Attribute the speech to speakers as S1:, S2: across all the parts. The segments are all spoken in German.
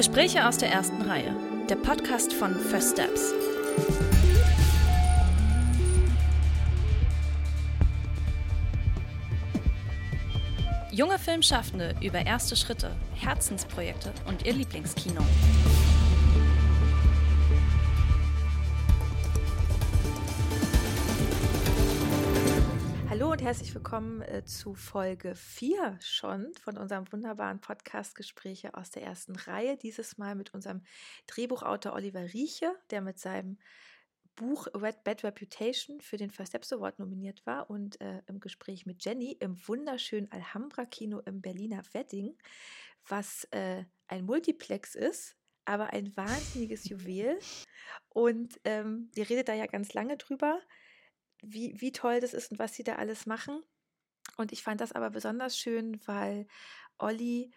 S1: Gespräche aus der ersten Reihe. Der Podcast von First Steps. Junge Filmschaffende über erste Schritte, Herzensprojekte und ihr Lieblingskino. Und herzlich willkommen äh, zu Folge 4 schon von unserem wunderbaren Podcast Gespräche aus der ersten Reihe. Dieses Mal mit unserem Drehbuchautor Oliver Rieche, der mit seinem Buch Red Bad Reputation für den First Steps Award nominiert war und äh, im Gespräch mit Jenny im wunderschönen Alhambra Kino im Berliner Wedding, was äh, ein Multiplex ist, aber ein wahnsinniges Juwel. Und ähm, ihr redet da ja ganz lange drüber wie, wie toll das ist und was sie da alles machen. Und ich fand das aber besonders schön, weil Olli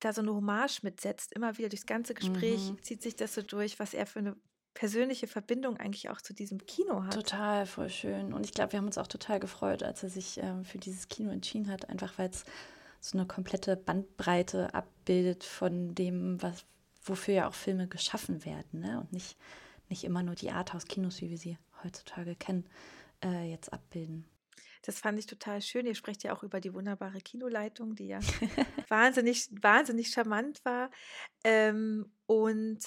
S1: da so eine Hommage mitsetzt. Immer wieder durchs ganze Gespräch mhm. zieht sich das so durch, was er für eine persönliche Verbindung eigentlich auch zu diesem Kino hat.
S2: Total, voll schön. Und ich glaube, wir haben uns auch total gefreut, als er sich ähm, für dieses Kino entschieden hat, einfach weil es so eine komplette Bandbreite abbildet von dem, was, wofür ja auch Filme geschaffen werden. Ne? Und nicht, nicht immer nur die Arthouse-Kinos, wie wir sie heutzutage kennen äh, jetzt abbilden.
S1: Das fand ich total schön. Ihr sprecht ja auch über die wunderbare Kinoleitung, die ja wahnsinnig, wahnsinnig charmant war. Ähm, und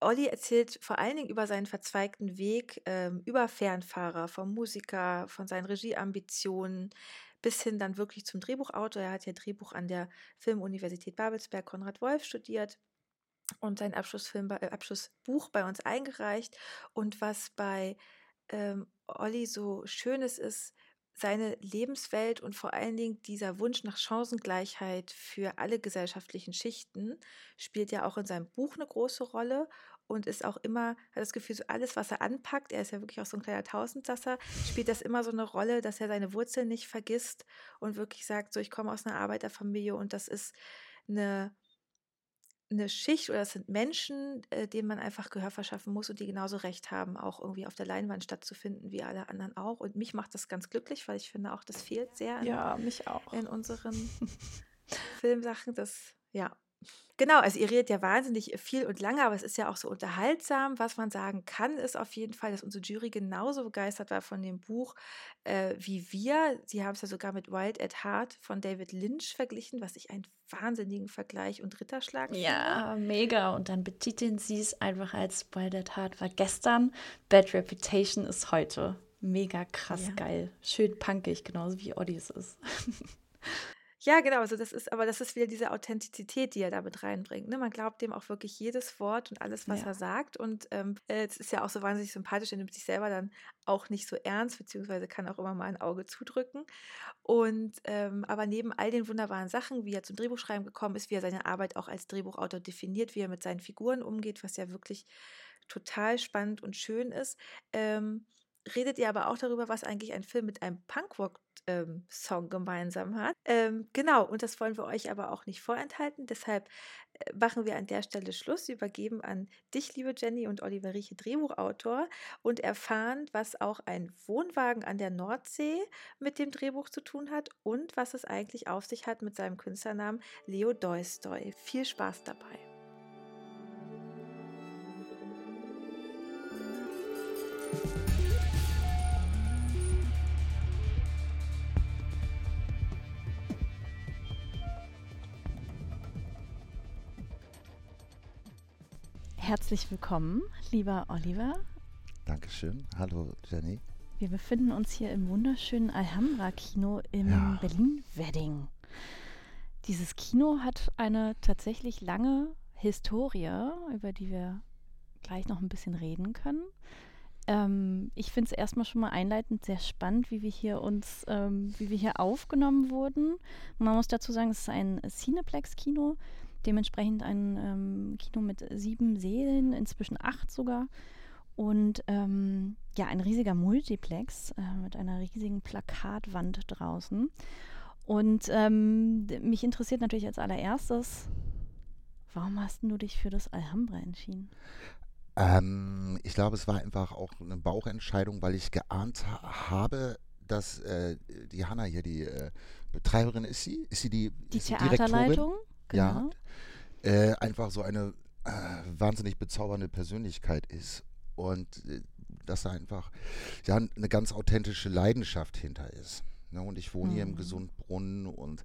S1: Olli erzählt vor allen Dingen über seinen verzweigten Weg, ähm, über Fernfahrer, vom Musiker, von seinen Regieambitionen bis hin dann wirklich zum Drehbuchautor. Er hat ja Drehbuch an der Filmuniversität Babelsberg Konrad Wolf studiert und sein Abschlussfilm, äh, Abschlussbuch bei uns eingereicht. Und was bei ähm, Olli so Schönes ist, seine Lebenswelt und vor allen Dingen dieser Wunsch nach Chancengleichheit für alle gesellschaftlichen Schichten spielt ja auch in seinem Buch eine große Rolle und ist auch immer, hat das Gefühl, so alles, was er anpackt, er ist ja wirklich auch so ein kleiner Tausendsasser, spielt das immer so eine Rolle, dass er seine Wurzeln nicht vergisst und wirklich sagt, so ich komme aus einer Arbeiterfamilie und das ist eine eine Schicht oder das sind Menschen, äh, denen man einfach Gehör verschaffen muss und die genauso Recht haben, auch irgendwie auf der Leinwand stattzufinden wie alle anderen auch. Und mich macht das ganz glücklich, weil ich finde auch, das fehlt sehr
S2: in, ja, mich auch.
S1: in unseren Filmsachen. Das, ja, Genau, also ihr redet ja wahnsinnig viel und lange, aber es ist ja auch so unterhaltsam. Was man sagen kann, ist auf jeden Fall, dass unsere Jury genauso begeistert war von dem Buch äh, wie wir. Sie haben es ja sogar mit Wild at Heart von David Lynch verglichen, was ich einen wahnsinnigen Vergleich und Ritterschlag
S2: finde. Ja, mega. Und dann betiteln sie es einfach als Wild at Heart war gestern, Bad Reputation ist heute. Mega krass ja. geil. Schön punkig, genauso wie Oddys ist.
S1: Ja, genau. Also das ist, aber das ist wieder diese Authentizität, die er damit reinbringt. Ne? Man glaubt dem auch wirklich jedes Wort und alles, was ja. er sagt. Und ähm, es ist ja auch so wahnsinnig sympathisch, er nimmt sich selber dann auch nicht so ernst, beziehungsweise kann auch immer mal ein Auge zudrücken. Und ähm, aber neben all den wunderbaren Sachen, wie er zum Drehbuchschreiben gekommen ist, wie er seine Arbeit auch als Drehbuchautor definiert, wie er mit seinen Figuren umgeht, was ja wirklich total spannend und schön ist. Ähm, redet ihr aber auch darüber, was eigentlich ein Film mit einem Punkrock-Song ähm, gemeinsam hat. Ähm, genau, und das wollen wir euch aber auch nicht vorenthalten. Deshalb äh, machen wir an der Stelle Schluss, übergeben an dich, liebe Jenny und Oliver Rieche, Drehbuchautor, und erfahren, was auch ein Wohnwagen an der Nordsee mit dem Drehbuch zu tun hat und was es eigentlich auf sich hat mit seinem Künstlernamen Leo Doistoy. Viel Spaß dabei. Herzlich willkommen, lieber Oliver.
S3: Dankeschön. Hallo, Jenny.
S1: Wir befinden uns hier im wunderschönen Alhambra-Kino im ja. Berlin-Wedding. Dieses Kino hat eine tatsächlich lange Historie, über die wir gleich noch ein bisschen reden können. Ähm, ich finde es erstmal schon mal einleitend sehr spannend, wie wir hier uns, ähm, wie wir hier aufgenommen wurden. Man muss dazu sagen, es ist ein Cineplex-Kino dementsprechend ein ähm, Kino mit sieben Sälen, inzwischen acht sogar. Und ähm, ja, ein riesiger Multiplex äh, mit einer riesigen Plakatwand draußen. Und ähm, mich interessiert natürlich als allererstes, warum hast du dich für das Alhambra entschieden?
S3: Ähm, ich glaube, es war einfach auch eine Bauchentscheidung, weil ich geahnt ha habe, dass äh, die Hanna hier die äh, Betreiberin ist sie? Ist sie die,
S1: die Theaterleitung?
S3: Genau. Ja. äh, einfach so eine äh, wahnsinnig bezaubernde Persönlichkeit ist und äh, dass da einfach ja eine ganz authentische Leidenschaft hinter ist. Ne? Und ich wohne mhm. hier im mhm. Gesundbrunnen und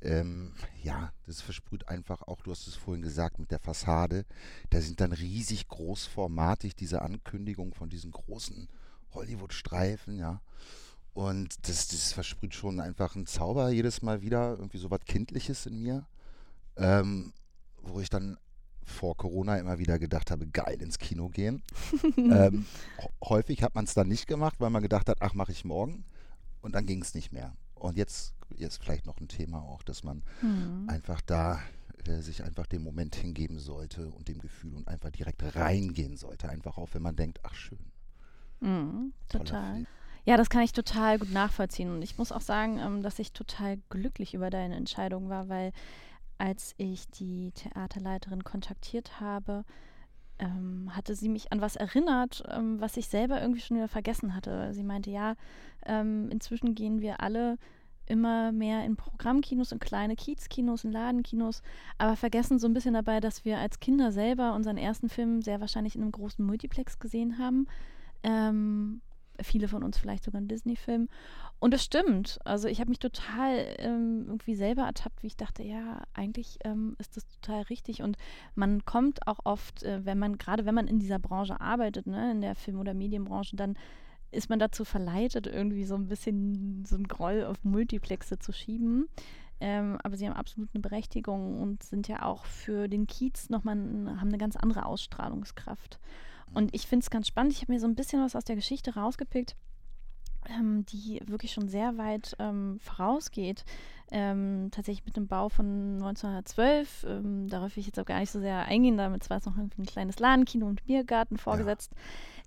S3: ähm, ja, das versprüht einfach auch, du hast es vorhin gesagt, mit der Fassade. Da sind dann riesig großformatig diese Ankündigungen von diesen großen Hollywood-Streifen, ja. Und das, das versprüht schon einfach einen Zauber jedes Mal wieder, irgendwie so was Kindliches in mir, ähm, wo ich dann vor Corona immer wieder gedacht habe, geil ins Kino gehen. ähm, häufig hat man es dann nicht gemacht, weil man gedacht hat, ach, mache ich morgen. Und dann ging es nicht mehr. Und jetzt ist vielleicht noch ein Thema auch, dass man mhm. einfach da äh, sich einfach dem Moment hingeben sollte und dem Gefühl und einfach direkt reingehen sollte. Einfach auch, wenn man denkt, ach schön.
S4: Mhm, total. Film. Ja, das kann ich total gut nachvollziehen. Und ich muss auch sagen, ähm, dass ich total glücklich über deine Entscheidung war, weil als ich die Theaterleiterin kontaktiert habe, ähm, hatte sie mich an was erinnert, ähm, was ich selber irgendwie schon wieder vergessen hatte. Sie meinte, ja, ähm, inzwischen gehen wir alle immer mehr in Programmkinos, in kleine Kiezkinos, in Ladenkinos, aber vergessen so ein bisschen dabei, dass wir als Kinder selber unseren ersten Film sehr wahrscheinlich in einem großen Multiplex gesehen haben. Viele von uns vielleicht sogar einen Disney-Film. Und es stimmt. Also ich habe mich total ähm, irgendwie selber ertappt, wie ich dachte, ja, eigentlich ähm, ist das total richtig. Und man kommt auch oft, äh, wenn man, gerade wenn man in dieser Branche arbeitet, ne, in der Film- oder Medienbranche, dann ist man dazu verleitet, irgendwie so ein bisschen so ein Groll auf Multiplexe zu schieben. Ähm, aber sie haben absolut eine Berechtigung und sind ja auch für den Kiez nochmal, haben eine ganz andere Ausstrahlungskraft. Und ich finde es ganz spannend. Ich habe mir so ein bisschen was aus der Geschichte rausgepickt, ähm, die wirklich schon sehr weit ähm, vorausgeht. Ähm, tatsächlich mit dem Bau von 1912. Ähm, darauf will ich jetzt auch gar nicht so sehr eingehen. Damit war es noch ein kleines Ladenkino und Biergarten vorgesetzt. Ja.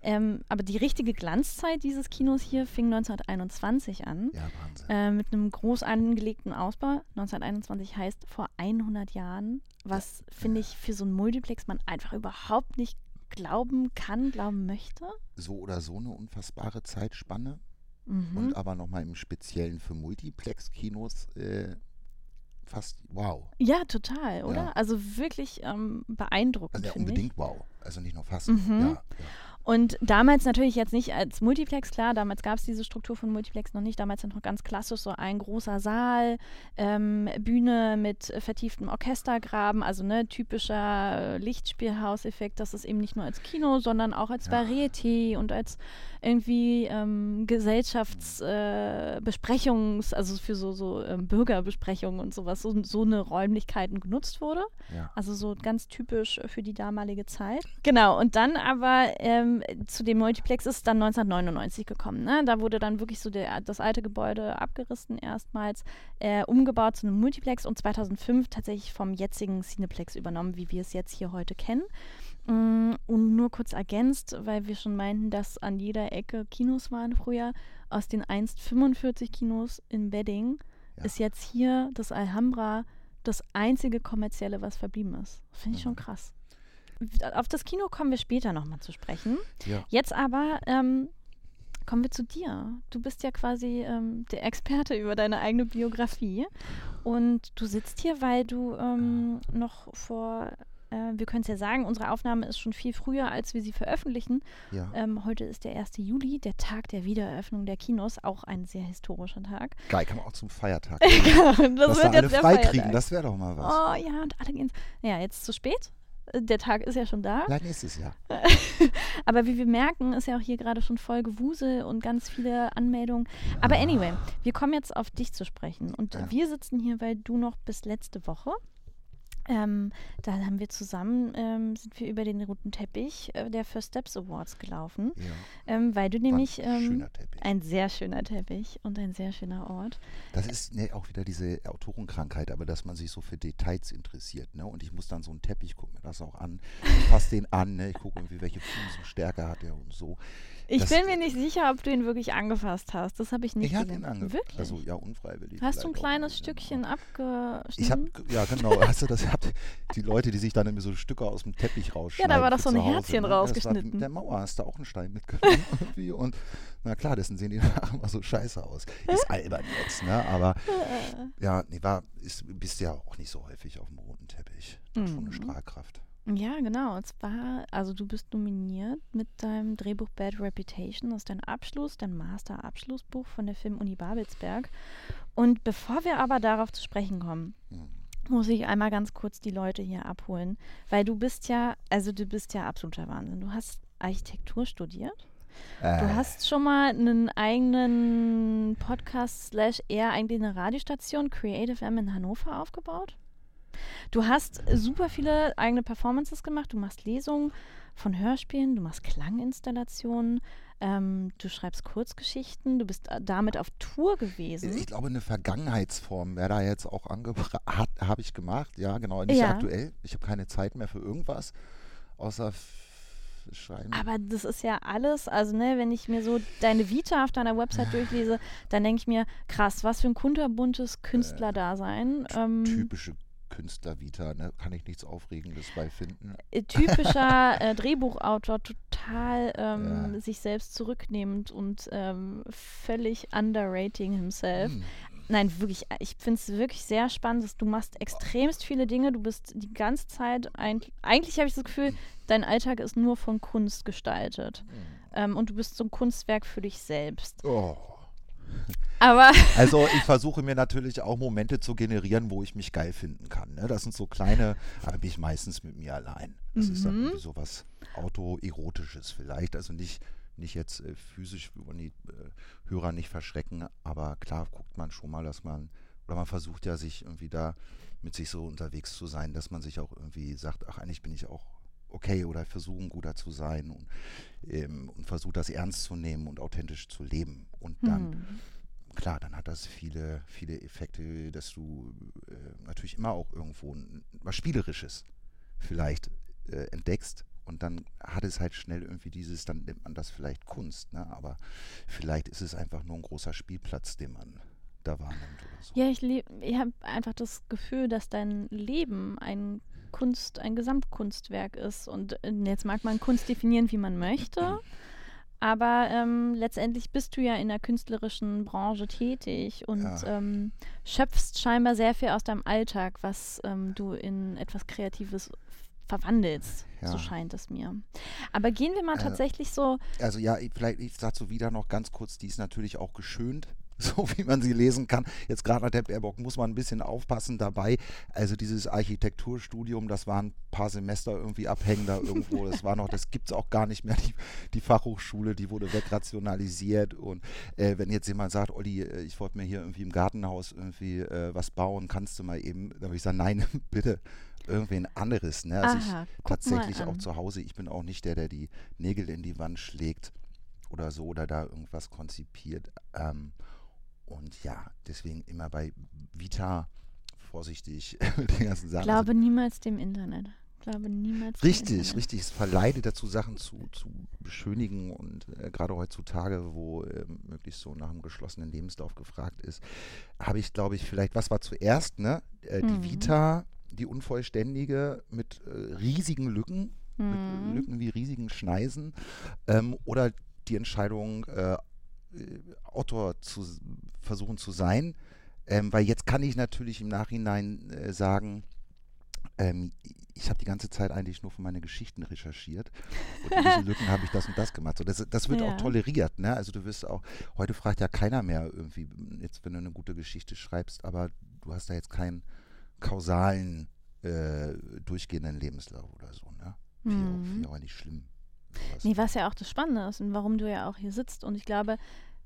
S4: Ähm, aber die richtige Glanzzeit dieses Kinos hier fing 1921 an. Ja, Wahnsinn. Äh, mit einem groß angelegten Ausbau. 1921 heißt vor 100 Jahren, was ja. finde ich für so ein Multiplex man einfach überhaupt nicht glauben kann, glauben möchte?
S3: So oder so eine unfassbare Zeitspanne. Mhm. Und aber nochmal im Speziellen für Multiplex-Kinos äh, fast wow.
S4: Ja, total, oder? Ja. Also wirklich ähm, beeindruckend.
S3: Also ja, unbedingt ich. wow. Also nicht nur fast. Mhm. Ja, ja.
S4: Und damals natürlich jetzt nicht als Multiplex, klar, damals gab es diese Struktur von Multiplex noch nicht. Damals noch ganz klassisch so ein großer Saal, ähm, Bühne mit vertieftem Orchestergraben, also ne, typischer Lichtspielhauseffekt, dass es eben nicht nur als Kino, sondern auch als ja. Varieté und als irgendwie ähm, Gesellschaftsbesprechungs-, äh, also für so, so ähm, Bürgerbesprechungen und sowas, so, so eine Räumlichkeiten genutzt wurde. Ja. Also so ganz typisch für die damalige Zeit. Genau, und dann aber ähm, zu dem Multiplex ist dann 1999 gekommen. Ne? Da wurde dann wirklich so der, das alte Gebäude abgerissen erstmals, äh, umgebaut zu einem Multiplex und 2005 tatsächlich vom jetzigen Cineplex übernommen, wie wir es jetzt hier heute kennen. Mm, und nur kurz ergänzt, weil wir schon meinten, dass an jeder Ecke Kinos waren früher. Aus den einst 45 Kinos in Wedding ja. ist jetzt hier das Alhambra das einzige kommerzielle, was verblieben ist. Finde ich mhm. schon krass. Auf das Kino kommen wir später nochmal zu sprechen. Ja. Jetzt aber ähm, kommen wir zu dir. Du bist ja quasi ähm, der Experte über deine eigene Biografie. Und du sitzt hier, weil du ähm, noch vor äh, wir können es ja sagen, unsere Aufnahme ist schon viel früher, als wir sie veröffentlichen. Ja. Ähm, heute ist der 1. Juli, der Tag der Wiedereröffnung der Kinos, auch ein sehr historischer Tag.
S3: Geil, kann man auch zum Feiertag. das Dass wird da alle frei kriegen, das wäre doch mal was.
S4: Oh ja, und alle gehen. Ja, jetzt zu spät. Der Tag ist ja schon da.
S3: Nein, nächstes Jahr.
S4: Aber wie wir merken, ist ja auch hier gerade schon voll Gewusel und ganz viele Anmeldungen. Aber ah. anyway, wir kommen jetzt auf dich zu sprechen. Und ja. wir sitzen hier, weil du noch bis letzte Woche ähm, da haben wir zusammen, ähm, sind wir über den roten Teppich äh, der First Steps Awards gelaufen, ja. ähm, weil du nämlich ein, ähm, ein sehr schöner Teppich und ein sehr schöner Ort.
S3: Das ist ne, auch wieder diese Autorenkrankheit, aber dass man sich so für Details interessiert. Ne? Und ich muss dann so einen Teppich, gucke mir das auch an, ich fasse den an, ne? ich gucke irgendwie, welche Fußstärke hat er und so.
S4: Ich
S3: Das-
S4: bin mir nicht sicher, ob du ihn wirklich angefasst hast. Das habe ich nicht
S3: Ich habe
S4: gesehen.
S3: ihn.
S4: Wirklich?
S3: Also ja, unfreiwillig.
S4: Hast du ein kleines Stückchen
S3: aber-
S4: abgeschnitten?
S3: Ich habe, ja genau, hast du das habt die Leute, die sich dann immer so Stücke aus dem Teppich rausschneiden.
S4: war doch so ein
S3: zu Hause,
S4: Herzchen
S3: ne?
S4: Rausgeschnitten.
S3: Mit der Mauer hast du auch einen Stein mitgenommen irgendwie und na klar, dessen sehen die nachher immer so scheiße aus. Ist albern jetzt, ne? Aber ja, nee, war, ist, bist ja auch nicht so häufig auf dem roten Teppich. Hat Schon eine
S4: Mhm.
S3: Strahlkraft.
S4: Ja, genau. Und zwar, also du bist nominiert mit deinem Drehbuch Bad Reputation. Das ist dein Abschluss, dein Master-Abschlussbuch von der Filmuni Babelsberg. Und bevor wir aber darauf zu sprechen kommen,
S3: Mhm.
S4: muss ich einmal ganz kurz die Leute hier abholen. Weil du bist ja, also du bist ja absoluter Wahnsinn. Du hast Architektur studiert. Du
S3: Äh,
S4: hast schon mal einen eigenen Podcast slash eher eigentlich eine Radiostation, Creative M in Hannover aufgebaut. Du hast super viele eigene Performances gemacht. Du machst Lesungen von Hörspielen, du machst Klanginstallationen, ähm, du schreibst Kurzgeschichten, du bist äh, damit auf Tour gewesen.
S3: Ich glaube, eine Vergangenheitsform wäre da jetzt auch angebracht. Habe ich gemacht, ja, genau. Nicht
S4: Ja.
S3: aktuell. Ich habe keine Zeit mehr für irgendwas, außer Schreiben.
S4: Aber das ist ja alles, also ne, wenn ich mir so deine Vita auf deiner Website durchlese, dann denke ich mir, krass, was für ein kunterbuntes Künstlerdasein. Ähm,
S3: Typische Künstler-Vita, ne? kann ich nichts Aufregendes bei finden.
S4: äh, typischer äh, Drehbuchautor, total ähm,
S3: Ja.
S4: sich selbst zurücknehmend und ähm, völlig underrating himself.
S3: Hm.
S4: Nein, wirklich, äh, ich finde es wirklich sehr spannend. dass Du machst extremst viele Dinge. Du bist die ganze Zeit, ein, eigentlich habe ich das Gefühl, dein Alltag ist nur von Kunst gestaltet. Ähm, und du bist so ein Kunstwerk für dich selbst.
S3: Oh.
S4: Aber
S3: Also ich versuche mir natürlich auch Momente zu generieren, wo ich mich geil finden kann. Ne? Das sind so kleine, aber bin ich meistens mit mir allein. Das ist dann
S4: Mhm.
S3: irgendwie so was Autoerotisches vielleicht. Also nicht, nicht jetzt äh, physisch, wollen die äh, Hörer nicht verschrecken, aber klar guckt man schon mal, dass man, oder man versucht ja sich irgendwie da mit sich so unterwegs zu sein, dass man sich auch irgendwie sagt, ach eigentlich bin ich auch okay oder versuche ein guter zu sein und, ähm, und versuche das ernst zu nehmen und authentisch zu leben. Und dann
S4: hm,
S3: klar, dann hat das viele, viele Effekte, dass du äh, natürlich immer auch irgendwo n- was Spielerisches vielleicht äh, entdeckst. Und dann hat es halt schnell irgendwie dieses, dann nennt man das vielleicht Kunst, ne? aber vielleicht ist es einfach nur ein großer Spielplatz, den man da wahrnimmt oder so.
S4: ja, ich, ich habe einfach das Gefühl, dass dein Leben ein Kunst, ein Gesamtkunstwerk ist. Und äh, jetzt mag man Kunst definieren, wie man möchte. Aber ähm, letztendlich bist du ja in der künstlerischen Branche tätig und
S3: Ja.
S4: ähm, schöpfst scheinbar sehr viel aus deinem Alltag, was ähm, du in etwas Kreatives verwandelst. So
S3: Ja.
S4: scheint es mir. Aber gehen wir mal
S3: Äh,
S4: tatsächlich so.
S3: Also ja, ich- vielleicht, ich dazu wieder noch ganz kurz, die ist natürlich auch geschönt, so wie man sie lesen kann. Jetzt gerade nach der Baerbock muss man ein bisschen aufpassen dabei. Also dieses Architekturstudium, das waren ein paar Semester irgendwie abhängen da irgendwo. Das war noch, das gibt es auch gar nicht mehr. Die, die Fachhochschule, die wurde wegrationalisiert. Und äh, wenn jetzt jemand sagt, Olli, äh, ich wollte mir hier irgendwie im Gartenhaus irgendwie äh, was bauen, kannst du mal eben, dann würde ich sagen, nein, bitte. Irgendwen anderes. Ne? Also ich,
S4: Aha, guck
S3: tatsächlich auch zu Hause. Ich bin auch nicht der, der die Nägel in die Wand schlägt oder so oder da irgendwas konzipiert. Ähm, und ja, deswegen immer bei Vita vorsichtig mit den ganzen Sachen.
S4: Glaube niemals dem Internet. Glaube niemals
S3: also,
S4: dem
S3: richtig,
S4: Internet.
S3: richtig. Es verleitet dazu, Sachen zu, zu beschönigen und äh, gerade heutzutage, wo äh, möglichst so nach einem geschlossenen Lebenslauf gefragt ist, habe ich, glaube ich, vielleicht, was war zuerst, ne? Äh, die
S4: Mhm.
S3: Vita, die unvollständige mit äh, riesigen Lücken, mit
S4: Mhm.
S3: Lücken wie riesigen Schneisen ähm, oder die Entscheidung, äh, Autor zu versuchen zu sein. Ähm, weil jetzt kann ich natürlich im Nachhinein äh, sagen, ähm, ich habe die ganze Zeit eigentlich nur für meine Geschichten recherchiert und in diese Lücken habe ich das und das gemacht. So, das, das wird
S4: Ja.
S3: auch toleriert. Ne? Also du wirst auch, heute fragt ja keiner mehr irgendwie, jetzt wenn du eine gute Geschichte schreibst, aber du hast da jetzt keinen kausalen, äh, durchgehenden Lebenslauf oder so. Ne? Auch-
S4: Mhm.
S3: finde ich auch nicht schlimm. Sowas.
S4: Nee, was ja auch das Spannende ist und warum du ja auch hier sitzt. Und ich glaube,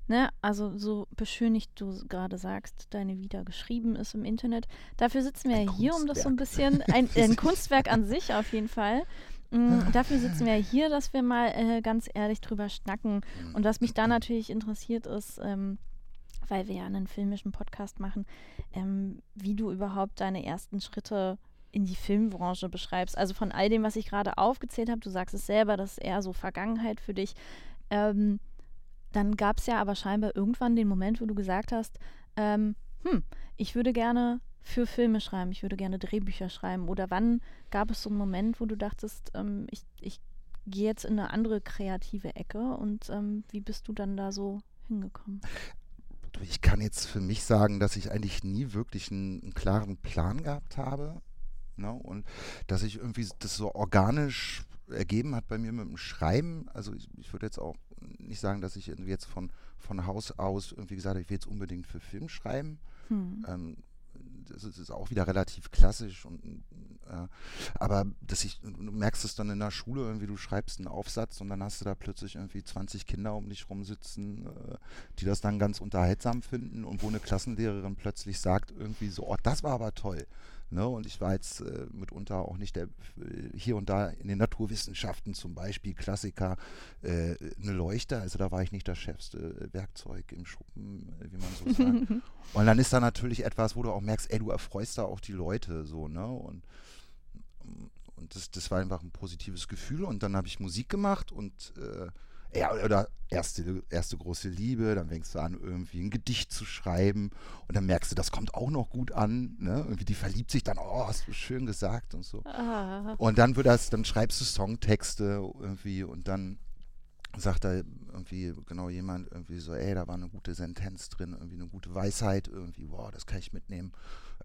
S4: ne, also so beschönigt du gerade sagst, deine Vita geschrieben ist im Internet. Dafür sitzen wir
S3: Ein
S4: ja hier, um das so ein
S3: Kunstwerk.
S4: bisschen, ein, ein. Kunstwerk an sich auf jeden Fall. Mm, Dafür sitzen wir hier, dass wir mal äh, ganz ehrlich drüber schnacken.
S3: Mhm.
S4: Und was mich da natürlich interessiert ist, ähm, weil wir ja einen filmischen Podcast machen, ähm, wie du überhaupt deine ersten Schritte in die Filmbranche beschreibst. Also von all dem, was ich gerade aufgezählt habe, du sagst es selber, das ist eher so Vergangenheit für dich. Ähm, dann gab es ja aber scheinbar irgendwann den Moment, wo du gesagt hast, ähm, hm, ich würde gerne für Filme schreiben, ich würde gerne Drehbücher schreiben. Oder wann gab es so einen Moment, wo du dachtest, ähm, ich, ich gehe jetzt in eine andere kreative Ecke und ähm, wie bist du dann da so hingekommen?
S3: Ich kann jetzt für mich sagen, dass ich eigentlich nie wirklich einen, einen klaren Plan gehabt habe. Ne? Und dass ich irgendwie das so organisch ergeben hat bei mir mit dem Schreiben. Also ich, ich würde jetzt auch nicht sagen, dass ich irgendwie jetzt von, von Haus aus irgendwie gesagt habe, ich will jetzt unbedingt für Film schreiben. Hm. Ähm, das ist auch wieder relativ klassisch und äh, aber dass ich, du merkst es dann in der Schule irgendwie, du schreibst einen Aufsatz und dann hast du da plötzlich irgendwie 20 Kinder um dich rumsitzen, äh, die das dann ganz unterhaltsam finden und wo eine Klassenlehrerin plötzlich sagt irgendwie so, oh, das war aber toll. Ne? Und ich war jetzt äh, mitunter auch nicht der, äh, hier und da in den Naturwissenschaften zum Beispiel, Klassiker, äh, eine Leuchte, also da war ich nicht das schärfste Werkzeug im Schuppen, äh, wie man so sagt. und dann ist da natürlich etwas, wo du auch merkst, ey, du erfreust da auch die Leute so, ne? Und, und das, das war einfach ein positives Gefühl. Und dann habe ich Musik gemacht und äh, ja, oder erste, erste große Liebe, dann fängst du an, irgendwie ein Gedicht zu schreiben und dann merkst du, das kommt auch noch gut an. Ne? Irgendwie die verliebt sich dann, oh, hast du schön gesagt und so. Ah. Und dann wird das, dann schreibst du Songtexte irgendwie und dann sagt da irgendwie genau jemand irgendwie so, ey, da war eine gute Sentenz drin, irgendwie eine gute Weisheit, irgendwie, wow, das kann ich mitnehmen.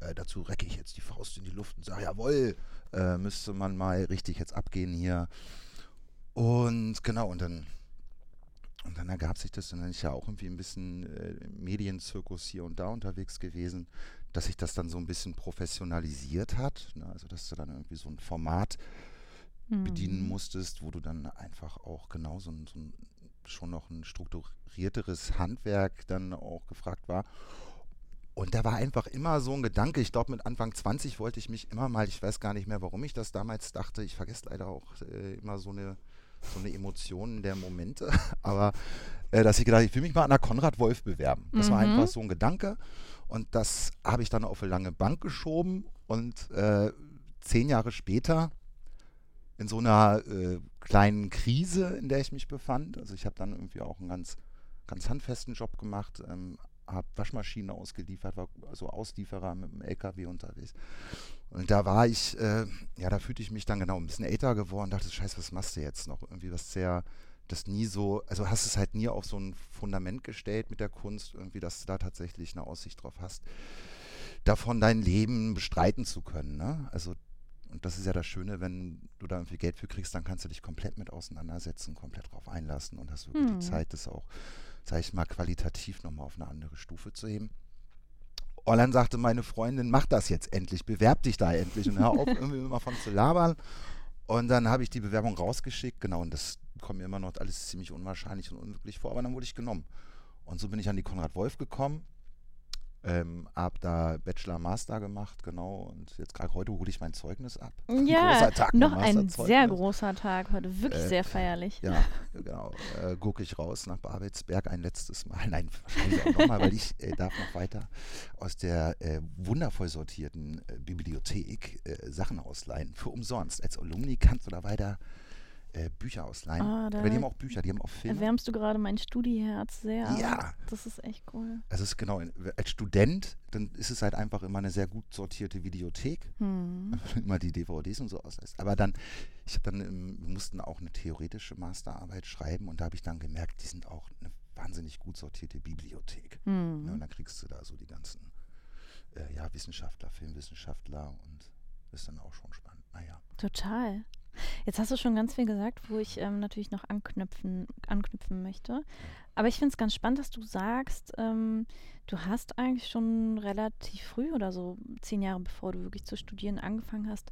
S3: Äh, dazu recke ich jetzt die Faust in die Luft und sage, jawohl, äh, müsste man mal richtig jetzt abgehen hier. Und genau, und dann und dann ergab sich das, und dann ist ja auch irgendwie ein bisschen äh, Medienzirkus hier und da unterwegs gewesen, dass sich das dann so ein bisschen professionalisiert hat. Ne? Also, dass du dann irgendwie so ein Format mhm. bedienen musstest, wo du dann einfach auch genau so ein, so ein, schon noch ein strukturierteres Handwerk dann auch gefragt war. Und da war einfach immer so ein Gedanke, ich glaube mit Anfang 20 wollte ich mich immer mal, ich weiß gar nicht mehr, warum ich das damals dachte, ich vergesse leider auch äh, immer so eine so eine Emotion der Momente. Aber äh, dass ich gedacht ich will mich mal an der Konrad Wolf bewerben. Das mhm. war einfach so ein Gedanke. Und das habe ich dann auf eine lange Bank geschoben. Und äh, zehn Jahre später in so einer äh, kleinen Krise, in der ich mich befand. Also ich habe dann irgendwie auch einen ganz, ganz handfesten Job gemacht, ähm, habe Waschmaschinen ausgeliefert, war also Auslieferer mit dem LKW unterwegs. Und da war ich, äh, ja, da fühlte ich mich dann genau ein bisschen älter geworden, dachte, scheiße, was machst du jetzt noch? Irgendwie was sehr, das nie so, also hast es halt nie auf so ein Fundament gestellt mit der Kunst, irgendwie, dass du da tatsächlich eine Aussicht drauf hast, davon dein Leben bestreiten zu können. Ne? Also, und das ist ja das Schöne, wenn du da irgendwie Geld für kriegst, dann kannst du dich komplett mit auseinandersetzen, komplett drauf einlassen und hast wirklich hm. die Zeit, das auch, sag ich mal, qualitativ nochmal auf eine andere Stufe zu heben. Dann sagte meine Freundin, mach das jetzt endlich, bewerb dich da endlich und hör auf, irgendwie immer von zu labern. Und dann habe ich die Bewerbung rausgeschickt, genau, und das kommt mir immer noch alles ziemlich unwahrscheinlich und unwirklich vor, aber dann wurde ich genommen. Und so bin ich an die Konrad Wolf gekommen ähm, hab da Bachelor, Master gemacht, genau. Und jetzt gerade heute hole ich mein Zeugnis ab.
S4: Ja, Tag, noch ein sehr großer Tag heute, wirklich äh, sehr feierlich.
S3: Ja, genau. Äh, gucke ich raus nach Babelsberg ein letztes Mal. Nein, wahrscheinlich auch nochmal, weil ich äh, darf noch weiter aus der äh, wundervoll sortierten äh, Bibliothek äh, Sachen ausleihen. Für umsonst. Als Alumni kannst du da weiter äh, Bücher ausleihen. Ah, Aber die haben auch Bücher, die haben auch Filme.
S4: Erwärmst du gerade mein Studieherz sehr.
S3: Ja.
S4: Das ist echt cool.
S3: Also es ist genau, als Student, dann ist es halt einfach immer eine sehr gut sortierte Videothek. Hm. immer die DVDs und so auslässt. Aber dann, ich habe dann, im, wir mussten auch eine theoretische Masterarbeit schreiben und da habe ich dann gemerkt, die sind auch eine wahnsinnig gut sortierte Bibliothek. Hm. Ja, und dann kriegst du da so die ganzen äh, ja, Wissenschaftler, Filmwissenschaftler und ist dann auch schon spannend. Naja.
S4: Total. Jetzt hast du schon ganz viel gesagt, wo ich ähm, natürlich noch anknüpfen, anknüpfen möchte. Aber ich finde es ganz spannend, dass du sagst, ähm, du hast eigentlich schon relativ früh oder so zehn Jahre bevor du wirklich zu studieren angefangen hast,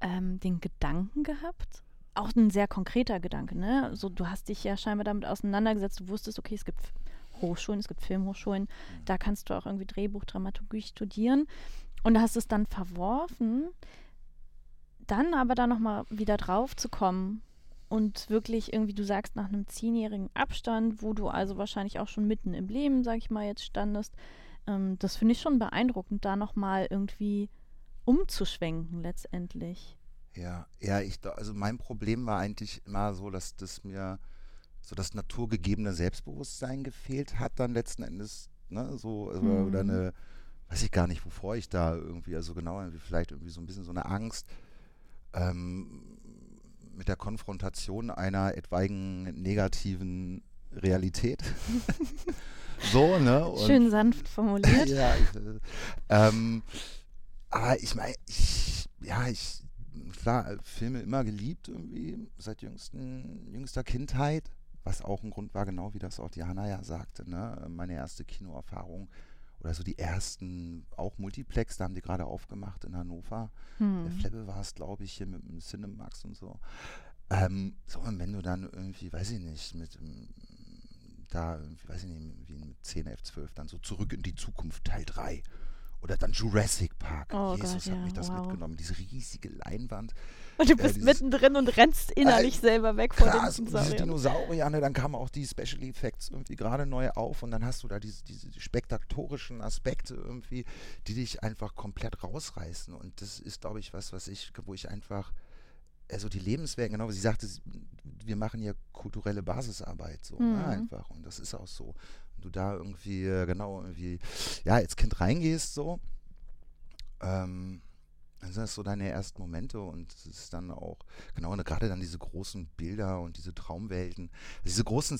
S4: ähm, den Gedanken gehabt. Auch ein sehr konkreter Gedanke, ne? So, du hast dich ja scheinbar damit auseinandergesetzt, du wusstest, okay, es gibt Hochschulen, es gibt Filmhochschulen, da kannst du auch irgendwie Drehbuch, Dramaturgie studieren und hast es dann verworfen dann aber da nochmal wieder drauf zu kommen und wirklich irgendwie, du sagst, nach einem zehnjährigen Abstand, wo du also wahrscheinlich auch schon mitten im Leben, sag ich mal, jetzt standest, ähm, das finde ich schon beeindruckend, da nochmal irgendwie umzuschwenken letztendlich.
S3: Ja, ja, ich, also mein Problem war eigentlich immer so, dass das mir so das naturgegebene Selbstbewusstsein gefehlt hat, dann letzten Endes, ne, so, also, mhm. oder eine, weiß ich gar nicht, wovor ich da irgendwie, also genau, vielleicht irgendwie so ein bisschen so eine Angst, ähm, mit der Konfrontation einer etwaigen negativen Realität. so, ne?
S4: Und, Schön sanft formuliert.
S3: ja, ich, äh, ähm, aber ich meine, ich, ja, ich, klar, Filme immer geliebt irgendwie, seit jüngsten, jüngster Kindheit, was auch ein Grund war, genau wie das auch Diana ja sagte, ne? Meine erste Kinoerfahrung oder so die ersten, auch Multiplex, da haben die gerade aufgemacht in Hannover. Hm. Der Flebbe war es, glaube ich, hier mit dem Cinemax und so. Ähm, so, und wenn du dann irgendwie, weiß ich nicht, mit da, weiß ich nicht, wie mit 10, 11, 12, dann so zurück in die Zukunft Teil 3. Oder dann Jurassic Park. Oh Jesus Gott, hat ja, mich das wow. mitgenommen. Diese riesige Leinwand.
S4: Und du äh, bist äh, mittendrin und rennst innerlich äh, selber weg vor krass, den
S3: Dinosauriern. Diese Dinosaurier, ne, dann kamen auch die Special Effects irgendwie gerade neu auf und dann hast du da diese, diese spektatorischen Aspekte irgendwie, die dich einfach komplett rausreißen. Und das ist, glaube ich, was, was ich, wo ich einfach also die Lebenswerke, genau, wie sie sagte, wir machen ja kulturelle Basisarbeit, so, ne, mhm. ne, einfach. Und das ist auch so. Und du da irgendwie, äh, genau, irgendwie, ja, als Kind reingehst, so, ähm, dann sind das so deine ersten Momente und es ist dann auch, genau, und gerade dann diese großen Bilder und diese Traumwelten, diese großen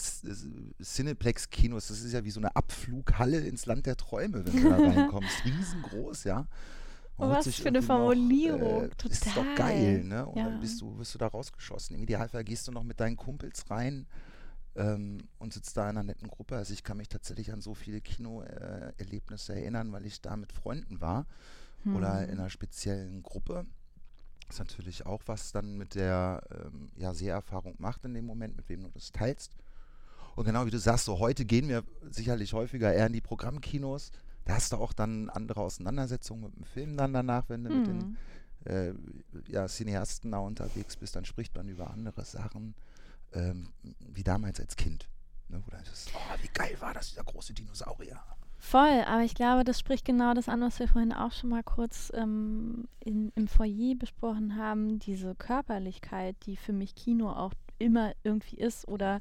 S3: Cineplex-Kinos, das ist ja wie so eine Abflughalle ins Land der Träume, wenn du da reinkommst. Riesengroß, ja.
S4: Oh, was für eine Formulierung. Noch, äh, Total.
S3: Ist doch geil, ne? Und ja. dann bist du, wirst du da rausgeschossen. Im Idealfall gehst du noch mit deinen Kumpels rein ähm, und sitzt da in einer netten Gruppe. Also ich kann mich tatsächlich an so viele Kinoerlebnisse äh, erinnern, weil ich da mit Freunden war hm. oder in einer speziellen Gruppe. Das ist natürlich auch was dann mit der ähm, ja, Seherfahrung macht in dem Moment, mit wem du das teilst. Und genau wie du sagst, so heute gehen wir sicherlich häufiger eher in die Programmkinos da hast du auch dann andere Auseinandersetzungen mit dem Film dann danach, wenn du mhm. mit den mhm. äh, ja, Cineasten da unterwegs bist, dann spricht man über andere Sachen, ähm, wie damals als Kind. Ne, wo dann ist, oh, wie geil war das, dieser große Dinosaurier.
S4: Voll, aber ich glaube, das spricht genau das an, was wir vorhin auch schon mal kurz ähm, in, im Foyer besprochen haben, diese Körperlichkeit, die für mich Kino auch immer irgendwie ist, oder,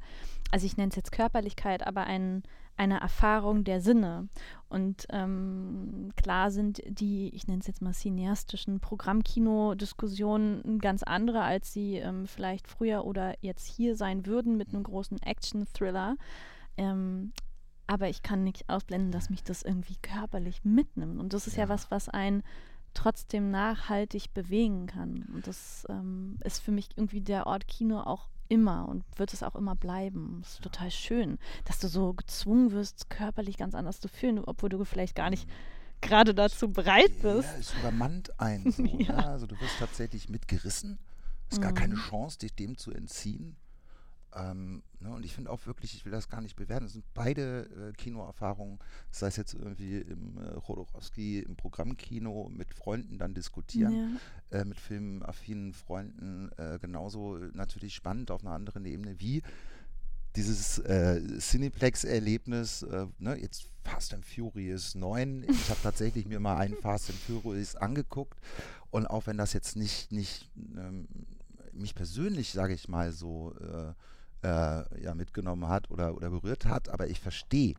S4: also ich nenne es jetzt Körperlichkeit, aber ein, eine Erfahrung der Sinne. Und ähm, klar sind die, ich nenne es jetzt mal cineastischen Programmkino-Diskussionen ganz andere, als sie ähm, vielleicht früher oder jetzt hier sein würden mit einem großen Action-Thriller. Ähm, aber ich kann nicht ausblenden, dass mich das irgendwie körperlich mitnimmt. Und das ist ja, ja was, was einen trotzdem nachhaltig bewegen kann. Und das ähm, ist für mich irgendwie der Ort Kino auch immer und wird es auch immer bleiben. Das ist total schön, dass du so gezwungen wirst, körperlich ganz anders zu fühlen, obwohl du vielleicht gar nicht gerade dazu bereit bist. Ja,
S3: es übermannt einen so. ja. Ne? Also du wirst tatsächlich mitgerissen. Es ist mhm. gar keine mhm. Chance, dich dem zu entziehen. Ähm, ne, und ich finde auch wirklich, ich will das gar nicht bewerten, es sind beide äh, Kinoerfahrungen, sei es jetzt irgendwie im äh, Chodorowski, im Programmkino mit Freunden dann diskutieren, ja. äh, mit filmaffinen Freunden, äh, genauso natürlich spannend auf einer anderen Ebene wie dieses äh, Cineplex-Erlebnis, äh, ne, jetzt Fast and Furious 9. Ich habe tatsächlich mir mal einen Fast and Furious angeguckt und auch wenn das jetzt nicht, nicht ähm, mich persönlich, sage ich mal, so äh, äh, ja, mitgenommen hat oder, oder berührt hat, aber ich verstehe,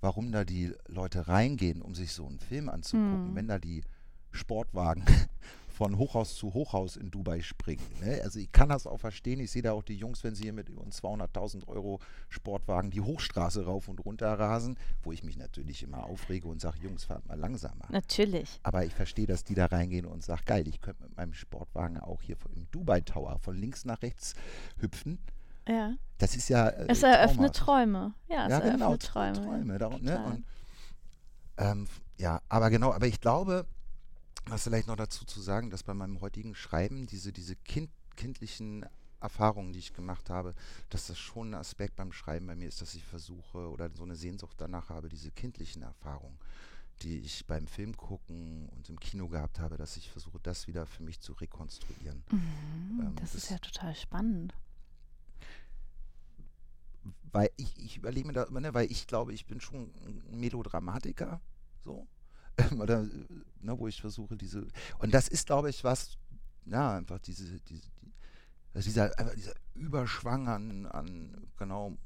S3: warum da die Leute reingehen, um sich so einen Film anzugucken, hm. wenn da die Sportwagen von Hochhaus zu Hochhaus in Dubai springen. Ne? Also ich kann das auch verstehen. Ich sehe da auch die Jungs, wenn sie hier mit über 200.000 Euro Sportwagen die Hochstraße rauf und runter rasen, wo ich mich natürlich immer aufrege und sage, Jungs, fahrt mal langsamer.
S4: Natürlich.
S3: Aber ich verstehe, dass die da reingehen und sagen, geil, ich könnte mit meinem Sportwagen auch hier im Dubai Tower von links nach rechts hüpfen.
S4: Ja.
S3: Das ist ja. Äh,
S4: es eröffnet Träume. Ja, es
S3: ja, genau,
S4: eröffnet Träume.
S3: Träume darum, ne? Und, ähm, ja, aber genau, aber ich glaube, was vielleicht noch dazu zu sagen, dass bei meinem heutigen Schreiben diese, diese kind, kindlichen Erfahrungen, die ich gemacht habe, dass das schon ein Aspekt beim Schreiben bei mir ist, dass ich versuche oder so eine Sehnsucht danach habe, diese kindlichen Erfahrungen, die ich beim Film gucken und im Kino gehabt habe, dass ich versuche, das wieder für mich zu rekonstruieren.
S4: Mhm, ähm, das, das ist ja total spannend
S3: weil ich, ich überlege mir da immer, ne, weil ich glaube, ich bin schon ein Melodramatiker, so. Oder, ne, wo ich versuche, diese. Und das ist, glaube ich, was, ja, einfach diese, diese die, also dieser, dieser Überschwang an, an genau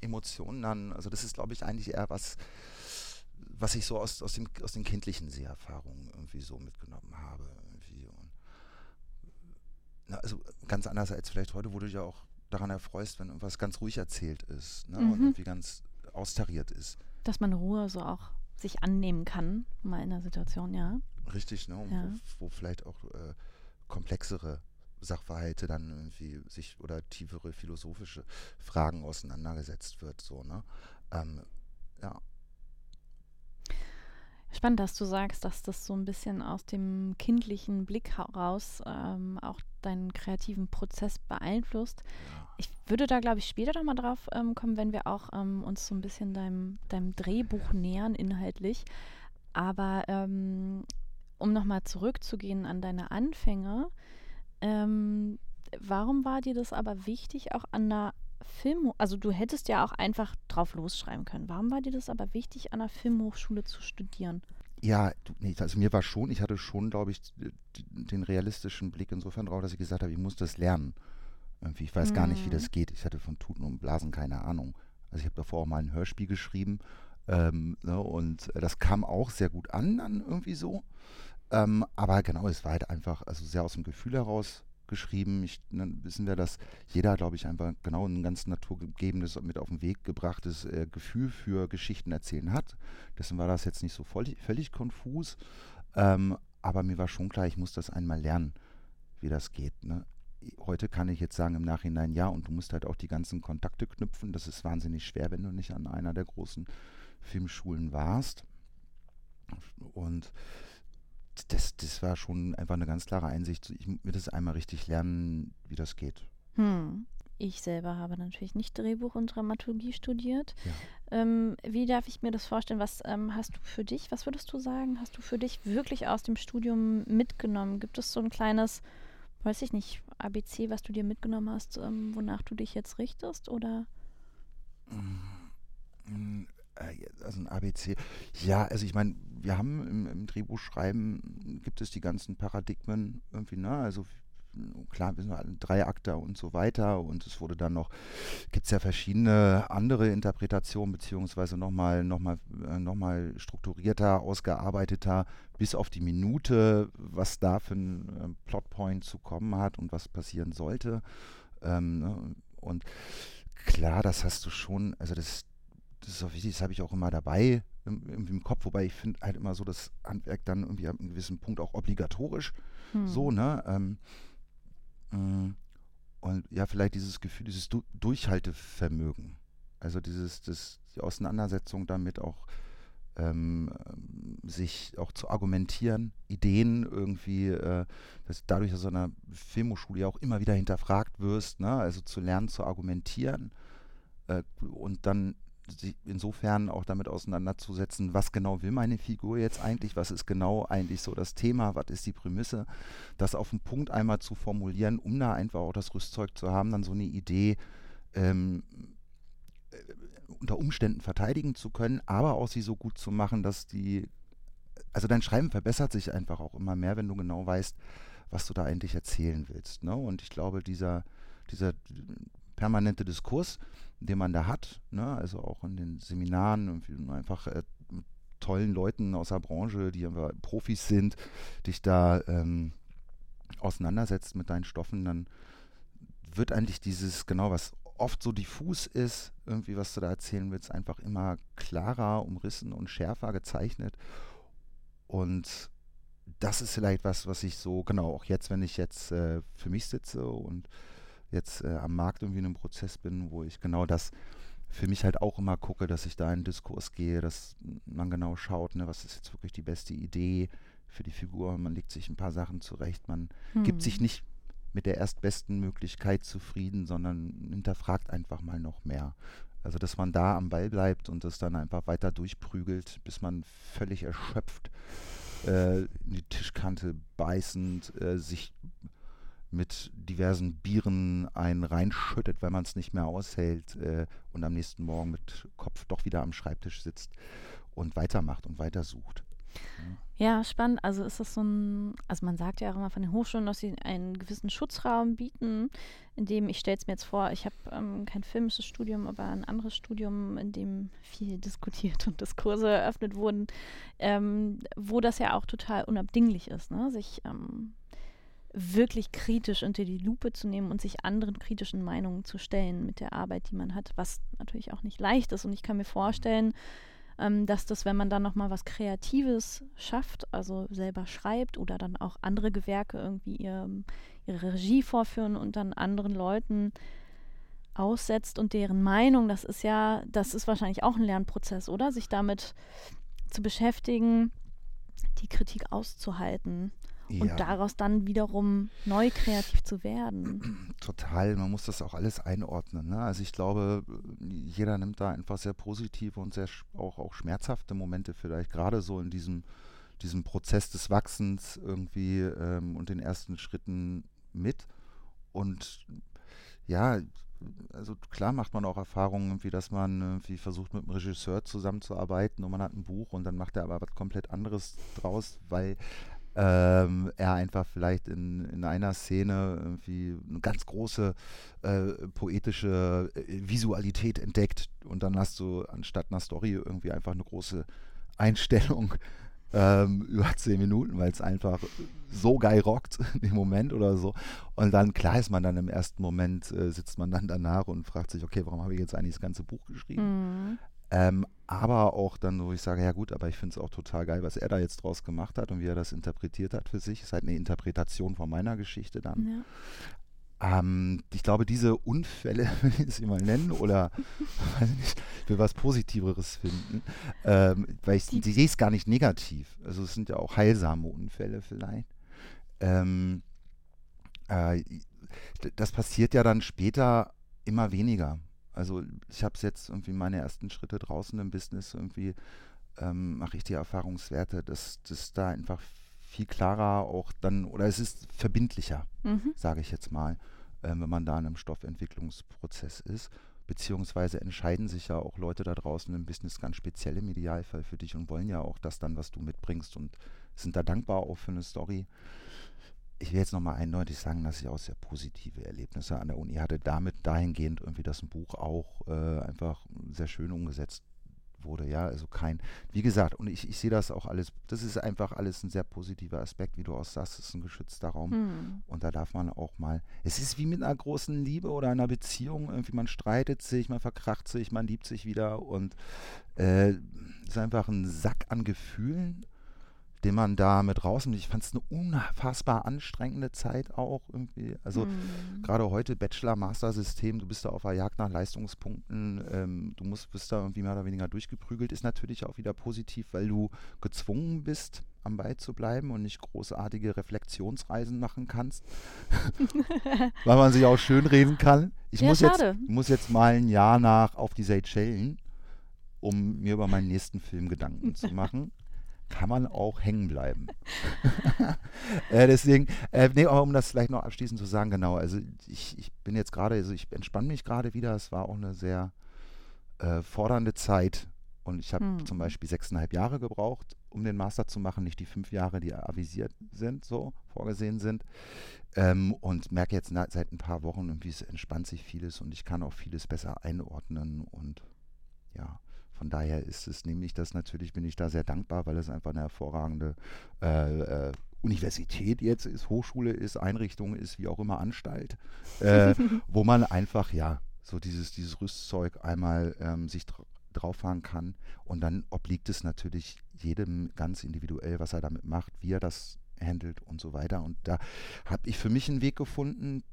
S3: Emotionen an, also das ist, glaube ich, eigentlich eher was, was ich so aus, aus, dem, aus den kindlichen Seherfahrungen irgendwie so mitgenommen habe. Irgendwie. Und, na, also ganz anders als vielleicht heute, wo du ja auch daran erfreust, wenn irgendwas ganz ruhig erzählt ist ne? mhm. und irgendwie ganz austariert ist.
S4: Dass man Ruhe so auch sich annehmen kann, mal in der Situation, ja.
S3: Richtig, ne? Ja. Wo, wo, vielleicht auch äh, komplexere Sachverhalte dann irgendwie sich oder tiefere philosophische Fragen auseinandergesetzt wird, so, ne? Ähm, ja.
S4: Spannend, dass du sagst, dass das so ein bisschen aus dem kindlichen Blick heraus ähm, auch deinen kreativen Prozess beeinflusst. Ja. Ich würde da, glaube ich, später nochmal drauf ähm, kommen, wenn wir auch ähm, uns so ein bisschen deinem, deinem Drehbuch nähern, inhaltlich. Aber ähm, um nochmal zurückzugehen an deine Anfänge, ähm, warum war dir das aber wichtig, auch an der Film, also du hättest ja auch einfach drauf losschreiben können. Warum war dir das aber wichtig, an der Filmhochschule zu studieren?
S3: Ja, nee, also mir war schon, ich hatte schon, glaube ich, den realistischen Blick insofern drauf, dass ich gesagt habe, ich muss das lernen. Irgendwie, ich weiß mhm. gar nicht, wie das mhm. geht. Ich hatte von Tuten und Blasen keine Ahnung. Also ich habe davor auch mal ein Hörspiel geschrieben ähm, ne, und das kam auch sehr gut an, dann irgendwie so. Ähm, aber genau, es war halt einfach, also sehr aus dem Gefühl heraus geschrieben. Ich, dann wissen wir, dass jeder, glaube ich, einfach genau ein ganz naturgegebenes, mit auf den Weg gebrachtes äh, Gefühl für Geschichten erzählen hat. Deswegen war das jetzt nicht so voll, völlig konfus. Ähm, aber mir war schon klar, ich muss das einmal lernen, wie das geht. Ne? Heute kann ich jetzt sagen im Nachhinein ja, und du musst halt auch die ganzen Kontakte knüpfen. Das ist wahnsinnig schwer, wenn du nicht an einer der großen Filmschulen warst. Und das, das war schon einfach eine ganz klare Einsicht. Ich will das einmal richtig lernen, wie das geht.
S4: Hm. Ich selber habe natürlich nicht Drehbuch und Dramaturgie studiert. Ja. Ähm, wie darf ich mir das vorstellen? Was ähm, hast du für dich, was würdest du sagen, hast du für dich wirklich aus dem Studium mitgenommen? Gibt es so ein kleines, weiß ich nicht, ABC, was du dir mitgenommen hast, ähm, wonach du dich jetzt richtest? Oder?
S3: Äh, also ein ABC. Ja, also ich meine, wir haben im, im Drehbuchschreiben gibt es die ganzen Paradigmen irgendwie, ne? Also klar, wir sind alle drei Akter und so weiter und es wurde dann noch, gibt es ja verschiedene andere Interpretationen, beziehungsweise nochmal noch mal, äh, noch mal strukturierter, ausgearbeiteter, bis auf die Minute, was da für ein äh, Plotpoint zu kommen hat und was passieren sollte. Ähm, ne? Und klar, das hast du schon, also das, das ist auch wichtig, das habe ich auch immer dabei im, im Kopf, wobei ich finde halt immer so das Handwerk dann irgendwie an einem gewissen Punkt auch obligatorisch. Hm. So, ne? Ähm, äh, und ja, vielleicht dieses Gefühl, dieses du Durchhaltevermögen. Also dieses, das, die Auseinandersetzung damit auch ähm, sich auch zu argumentieren, Ideen irgendwie, äh, dass dadurch, dass du an einer Filmhochschule ja auch immer wieder hinterfragt wirst, ne? also zu lernen zu argumentieren äh, und dann sich insofern auch damit auseinanderzusetzen, was genau will meine Figur jetzt eigentlich, was ist genau eigentlich so das Thema, was ist die Prämisse, das auf den Punkt einmal zu formulieren, um da einfach auch das Rüstzeug zu haben, dann so eine Idee ähm, äh, unter Umständen verteidigen zu können, aber auch sie so gut zu machen, dass die, also dein Schreiben verbessert sich einfach auch immer mehr, wenn du genau weißt, was du da eigentlich erzählen willst. Ne? Und ich glaube, dieser, dieser permanente Diskurs, den man da hat, ne? also auch in den Seminaren, einfach äh, tollen Leuten aus der Branche, die Profis sind, dich da ähm, auseinandersetzt mit deinen Stoffen, dann wird eigentlich dieses, genau was oft so diffus ist, irgendwie was du da erzählen willst, einfach immer klarer, umrissen und schärfer gezeichnet. Und das ist vielleicht was, was ich so, genau, auch jetzt, wenn ich jetzt äh, für mich sitze und jetzt äh, am Markt irgendwie in einem Prozess bin, wo ich genau das für mich halt auch immer gucke, dass ich da in Diskurs gehe, dass man genau schaut, ne, was ist jetzt wirklich die beste Idee für die Figur. Man legt sich ein paar Sachen zurecht, man hm. gibt sich nicht mit der erstbesten Möglichkeit zufrieden, sondern hinterfragt einfach mal noch mehr. Also, dass man da am Ball bleibt und das dann einfach weiter durchprügelt, bis man völlig erschöpft äh, in die Tischkante beißend äh, sich mit diversen Bieren einen reinschüttet, weil man es nicht mehr aushält äh, und am nächsten Morgen mit Kopf doch wieder am Schreibtisch sitzt und weitermacht und weitersucht.
S4: Ja, spannend. Also ist das so ein, also man sagt ja auch immer von den Hochschulen, dass sie einen gewissen Schutzraum bieten, in dem, ich stelle es mir jetzt vor, ich habe ähm, kein filmisches Studium, aber ein anderes Studium, in dem viel diskutiert und Diskurse eröffnet wurden, ähm, wo das ja auch total unabdinglich ist, ne? sich ähm, wirklich kritisch unter die Lupe zu nehmen und sich anderen kritischen Meinungen zu stellen mit der Arbeit, die man hat, was natürlich auch nicht leicht ist. Und ich kann mir vorstellen, ähm, dass das, wenn man dann nochmal was Kreatives schafft, also selber schreibt oder dann auch andere Gewerke irgendwie ihr, ihre Regie vorführen und dann anderen Leuten aussetzt und deren Meinung, das ist ja, das ist wahrscheinlich auch ein Lernprozess, oder? Sich damit zu beschäftigen, die Kritik auszuhalten ja. und daraus dann wiederum neu kreativ zu werden.
S3: Total, man muss das auch alles einordnen. Ne? Also ich glaube, jeder nimmt da einfach sehr positive und sehr auch, auch schmerzhafte Momente vielleicht, gerade so in diesem, diesem Prozess des Wachsens irgendwie ähm, und den ersten Schritten mit. Und ja, also klar macht man auch Erfahrungen, wie dass man irgendwie versucht, mit einem Regisseur zusammenzuarbeiten und man hat ein Buch und dann macht er aber was komplett anderes draus, weil ähm, er einfach vielleicht in, in einer Szene irgendwie eine ganz große äh, poetische äh, Visualität entdeckt und dann hast du anstatt einer Story irgendwie einfach eine große Einstellung ähm, über zehn Minuten, weil es einfach so geil rockt im Moment oder so. Und dann, klar ist man dann im ersten Moment, äh, sitzt man dann danach und fragt sich, okay, warum habe ich jetzt eigentlich das ganze Buch geschrieben? Mhm. Ähm, aber auch dann, wo ich sage, ja gut, aber ich finde es auch total geil, was er da jetzt draus gemacht hat und wie er das interpretiert hat für sich. Ist halt eine Interpretation von meiner Geschichte dann. Ja. Ähm, ich glaube, diese Unfälle, wenn ich sie mal nennen, oder weiß nicht, ich will was Positiveres finden, ähm, weil ich sehe es gar nicht negativ. Also es sind ja auch heilsame Unfälle vielleicht. Ähm, äh, das passiert ja dann später immer weniger. Also ich habe es jetzt irgendwie meine ersten Schritte draußen im Business irgendwie ähm, mache ich die Erfahrungswerte, dass das da einfach viel klarer auch dann oder es ist verbindlicher, mhm. sage ich jetzt mal, äh, wenn man da in einem Stoffentwicklungsprozess ist. Beziehungsweise entscheiden sich ja auch Leute da draußen im Business ganz speziell im Idealfall für dich und wollen ja auch das dann, was du mitbringst und sind da dankbar auch für eine Story ich will jetzt nochmal eindeutig sagen, dass ich auch sehr positive Erlebnisse an der Uni hatte. Damit dahingehend irgendwie, dass ein Buch auch äh, einfach sehr schön umgesetzt wurde. Ja, also kein, wie gesagt, und ich, ich sehe das auch alles, das ist einfach alles ein sehr positiver Aspekt, wie du auch sagst, es ist ein geschützter Raum. Hm. Und da darf man auch mal, es ist wie mit einer großen Liebe oder einer Beziehung, irgendwie man streitet sich, man verkracht sich, man liebt sich wieder und äh, es ist einfach ein Sack an Gefühlen den man da mit rausnimmt. Ich fand es eine unfassbar anstrengende Zeit auch irgendwie. Also mhm. gerade heute Bachelor-Master-System, du bist da auf der Jagd nach Leistungspunkten, ähm, du musst, bist da irgendwie mehr oder weniger durchgeprügelt, ist natürlich auch wieder positiv, weil du gezwungen bist, am Ball zu bleiben und nicht großartige Reflexionsreisen machen kannst, weil man sich auch schön reden kann. Ich ja, muss, jetzt, muss jetzt mal ein Jahr nach auf die Seychellen, um mir über meinen nächsten Film Gedanken zu machen kann man auch hängen bleiben. äh, deswegen, äh, nee, aber um das vielleicht noch abschließend zu sagen, genau, also ich, ich bin jetzt gerade, also ich entspanne mich gerade wieder. Es war auch eine sehr äh, fordernde Zeit und ich habe hm. zum Beispiel sechseinhalb Jahre gebraucht, um den Master zu machen, nicht die fünf Jahre, die avisiert sind, so vorgesehen sind. Ähm, und merke jetzt na, seit ein paar Wochen, irgendwie es entspannt sich vieles und ich kann auch vieles besser einordnen und ja. Von daher ist es nämlich das natürlich, bin ich da sehr dankbar, weil es einfach eine hervorragende äh, äh, Universität jetzt ist, Hochschule ist, Einrichtung ist, wie auch immer Anstalt, äh, wo man einfach, ja, so dieses, dieses Rüstzeug einmal ähm, sich dr drauf fahren kann. Und dann obliegt es natürlich jedem ganz individuell, was er damit macht, wie er das handelt und so weiter. Und da habe ich für mich einen Weg gefunden.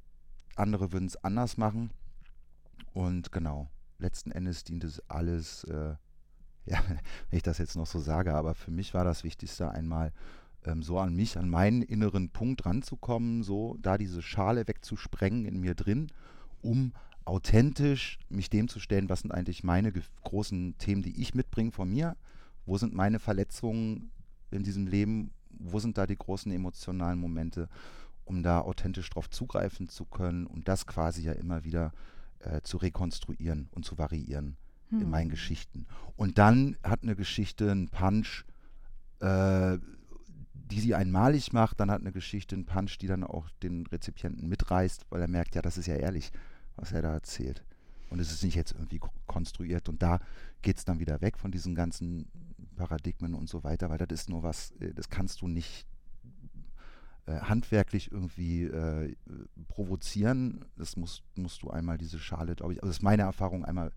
S3: Andere würden es anders machen. Und genau, letzten Endes dient es alles, äh, ja, wenn ich das jetzt noch so sage, aber für mich war das Wichtigste einmal ähm, so an mich, an meinen inneren Punkt ranzukommen, so da diese Schale wegzusprengen in mir drin, um authentisch mich dem zu stellen, was sind eigentlich meine großen Themen, die ich mitbringe von mir, wo sind meine Verletzungen in diesem Leben, wo sind da die großen emotionalen Momente, um da authentisch drauf zugreifen zu können und das quasi ja immer wieder äh, zu rekonstruieren und zu variieren hm. in meinen Geschichten. Und dann hat eine Geschichte einen Punch, äh, äh, die sie einmalig macht, dann hat eine Geschichte einen Punch, die dann auch den Rezipienten mitreißt, weil er merkt, ja, das ist ja ehrlich, was er da erzählt. Und es ist nicht jetzt irgendwie konstruiert. Und da geht es dann wieder weg von diesen ganzen Paradigmen und so weiter, weil das ist nur was, äh, das kannst du nicht äh, handwerklich irgendwie äh, provozieren. Das musst, musst du einmal diese Schale, glaube ich, also das ist meine Erfahrung, einmal,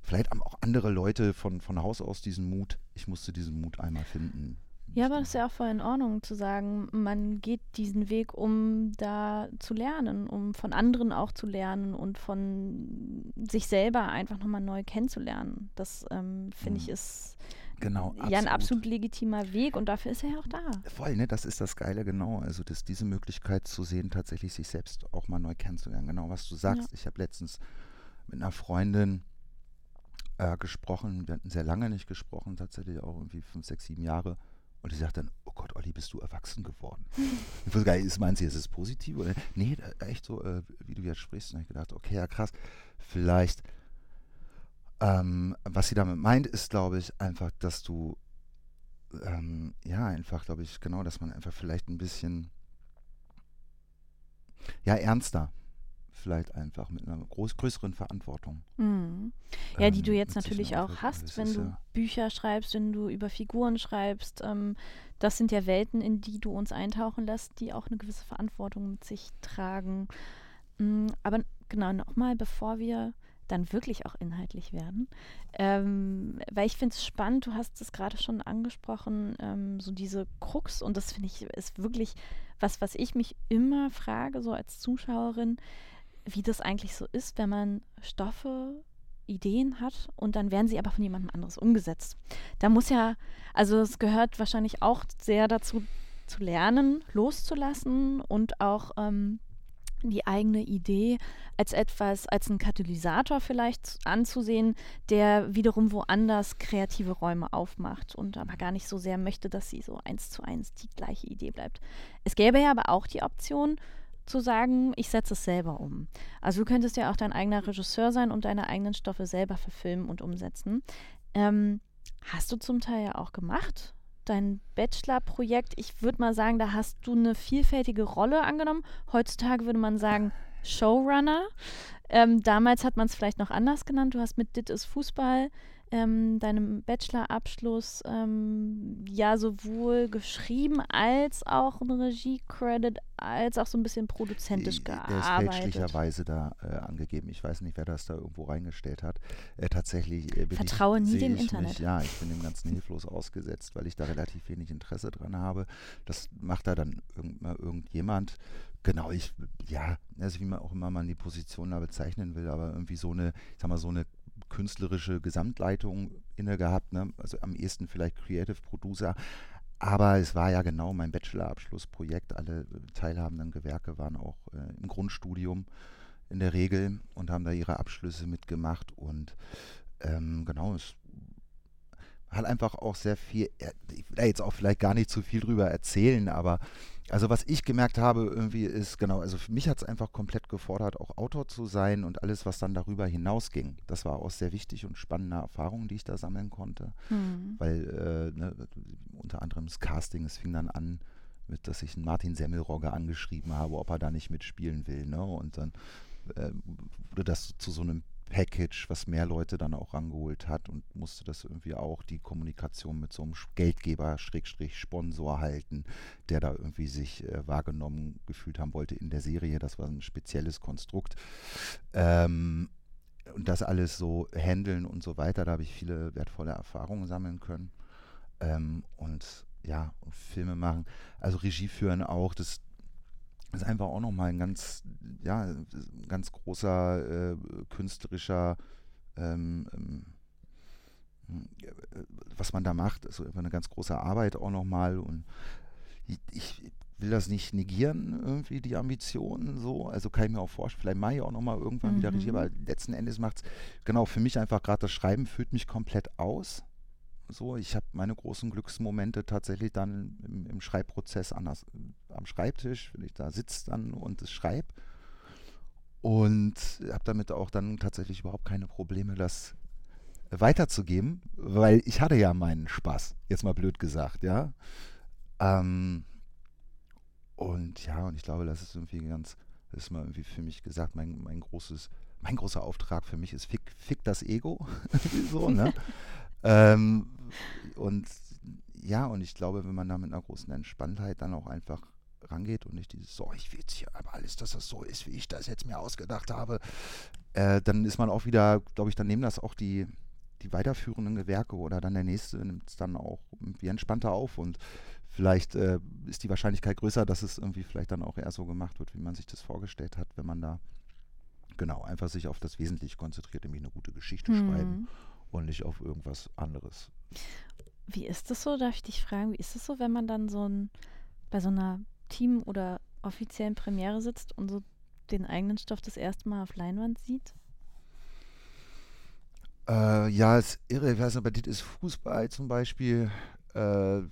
S3: vielleicht haben auch andere Leute von, von Haus aus diesen Mut. Ich musste diesen Mut einmal finden.
S4: Ja, aber das ist ja auch voll in Ordnung zu sagen, man geht diesen Weg, um da zu lernen, um von anderen auch zu lernen und von sich selber einfach nochmal neu kennenzulernen. Das ähm, finde ich mhm. ist
S3: genau,
S4: ja ein absolut legitimer Weg und dafür ist er ja auch da.
S3: Voll, ne? Das ist das Geile, genau. Also das, diese Möglichkeit zu sehen, tatsächlich sich selbst auch mal neu kennenzulernen. Genau, was du sagst. Ja. Ich habe letztens mit einer Freundin äh, gesprochen, wir hatten sehr lange nicht gesprochen, tatsächlich auch irgendwie fünf, sechs, sieben Jahre. Und die sagt dann, oh Gott, Olli, bist du erwachsen geworden? ich wusste gar nicht, meinst du, ist es positiv? Oder? Nee, echt so, äh, wie du jetzt sprichst. Und ich gedacht, okay, ja krass, vielleicht, ähm, was sie damit meint, ist, glaube ich, einfach, dass du, ähm, ja, einfach, glaube ich, genau, dass man einfach vielleicht ein bisschen, ja, ernster vielleicht einfach mit einer groß, größeren Verantwortung.
S4: Mhm. Ja, ähm, die du jetzt natürlich auch hast, wenn du ja Bücher schreibst, wenn du über Figuren schreibst. Ähm, das sind ja Welten, in die du uns eintauchen lässt, die auch eine gewisse Verantwortung mit sich tragen. Mhm, aber genau, nochmal, bevor wir dann wirklich auch inhaltlich werden. Ähm, weil ich finde es spannend, du hast es gerade schon angesprochen, ähm, so diese Krux, und das finde ich ist wirklich was, was ich mich immer frage, so als Zuschauerin, wie das eigentlich so ist, wenn man Stoffe, Ideen hat und dann werden sie aber von jemandem anderes umgesetzt. Da muss ja, also es gehört wahrscheinlich auch sehr dazu zu lernen, loszulassen und auch ähm, die eigene Idee als etwas, als einen Katalysator vielleicht anzusehen, der wiederum woanders kreative Räume aufmacht und aber gar nicht so sehr möchte, dass sie so eins zu eins die gleiche Idee bleibt. Es gäbe ja aber auch die Option, zu sagen, ich setze es selber um. Also du könntest ja auch dein eigener Regisseur sein und deine eigenen Stoffe selber verfilmen und umsetzen. Ähm, hast du zum Teil ja auch gemacht. Dein Bachelor-Projekt, ich würde mal sagen, da hast du eine vielfältige Rolle angenommen. Heutzutage würde man sagen Showrunner. Ähm, damals hat man es vielleicht noch anders genannt. Du hast mit Dit ist Fußball ähm, deinem Bachelorabschluss ähm, ja sowohl geschrieben als auch ein Regie-Credit, als auch so ein bisschen produzentisch gearbeitet. Der ist
S3: fälschlicherweise da äh, angegeben. Ich weiß nicht, wer das da irgendwo reingestellt hat. Äh, tatsächlich
S4: äh, Vertraue
S3: ich,
S4: nie dem Internet.
S3: Mich, ja, ich bin dem Ganzen hilflos ausgesetzt, weil ich da relativ wenig Interesse dran habe. Das macht da dann irgend, mal irgendjemand. Genau, ich, ja, also wie man auch immer man die Position da bezeichnen will, aber irgendwie so eine, ich sag mal, so eine künstlerische Gesamtleitung inne gehabt, ne? also am ehesten vielleicht Creative Producer. Aber es war ja genau mein Bachelorabschlussprojekt. Alle teilhabenden Gewerke waren auch äh, im Grundstudium in der Regel und haben da ihre Abschlüsse mitgemacht. Und ähm, genau, es hat einfach auch sehr viel, ich will da jetzt auch vielleicht gar nicht zu viel drüber erzählen, aber also was ich gemerkt habe irgendwie ist, genau, also für mich hat es einfach komplett gefordert, auch Autor zu sein und alles, was dann darüber hinausging. Das war auch sehr wichtig und spannende Erfahrungen, die ich da sammeln konnte. Mhm. Weil äh, ne, unter anderem das Casting, es fing dann an, mit, dass ich einen Martin Semmelrogge angeschrieben habe, ob er da nicht mitspielen will. Ne? Und dann äh, wurde das zu so einem Package, was mehr Leute dann auch rangeholt hat und musste das irgendwie auch die Kommunikation mit so einem Geldgeber, Schrägstrich, Sponsor halten, der da irgendwie sich äh, wahrgenommen gefühlt haben wollte in der Serie. Das war ein spezielles Konstrukt. Ähm, und das alles so handeln und so weiter, da habe ich viele wertvolle Erfahrungen sammeln können. Ähm, und ja, Filme machen, also Regie führen auch, das, ist einfach auch nochmal ein ganz, ja, ganz großer äh, künstlerischer, ähm, ähm, was man da macht, also eine ganz große Arbeit auch nochmal und ich, ich, will das nicht negieren, irgendwie die Ambitionen so, also kann ich mir auch vorstellen, vielleicht mache ich auch nochmal irgendwann mhm. wieder Regie, aber letzten Endes macht es, genau, für mich einfach gerade das Schreiben fühlt mich komplett aus, so, ich habe meine großen Glücksmomente tatsächlich dann im, im Schreibprozess anders am Schreibtisch, wenn ich da sitze dann und es schreibe. Und habe damit auch dann tatsächlich überhaupt keine Probleme, das weiterzugeben, weil ich hatte ja meinen Spaß, jetzt mal blöd gesagt, ja. Ähm, und ja, und ich glaube, das ist irgendwie ganz, das ist mal irgendwie für mich gesagt, mein, mein großes, mein großer Auftrag für mich ist, fick, fick das Ego. so, ne? ähm, und ja, und ich glaube, wenn man da mit einer großen Entspanntheit dann auch einfach rangeht und nicht dieses, so, ich will jetzt hier aber alles, dass das so ist, wie ich das jetzt mir ausgedacht habe, äh, dann ist man auch wieder, glaube ich, dann nehmen das auch die, die weiterführenden Gewerke oder dann der nächste nimmt es dann auch irgendwie entspannter auf und vielleicht äh, ist die Wahrscheinlichkeit größer, dass es irgendwie vielleicht dann auch eher so gemacht wird, wie man sich das vorgestellt hat, wenn man da genau einfach sich auf das Wesentliche konzentriert, nämlich eine gute Geschichte mhm. schreiben und nicht auf irgendwas anderes.
S4: Wie ist es so, darf ich dich fragen, wie ist es so, wenn man dann so ein, bei so einer Team- oder offiziellen Premiere sitzt und so den eigenen Stoff das erste Mal auf Leinwand sieht?
S3: Äh, ja, ist irre. Ich weiß nicht, bei dir ist Fußball zum Beispiel. Äh,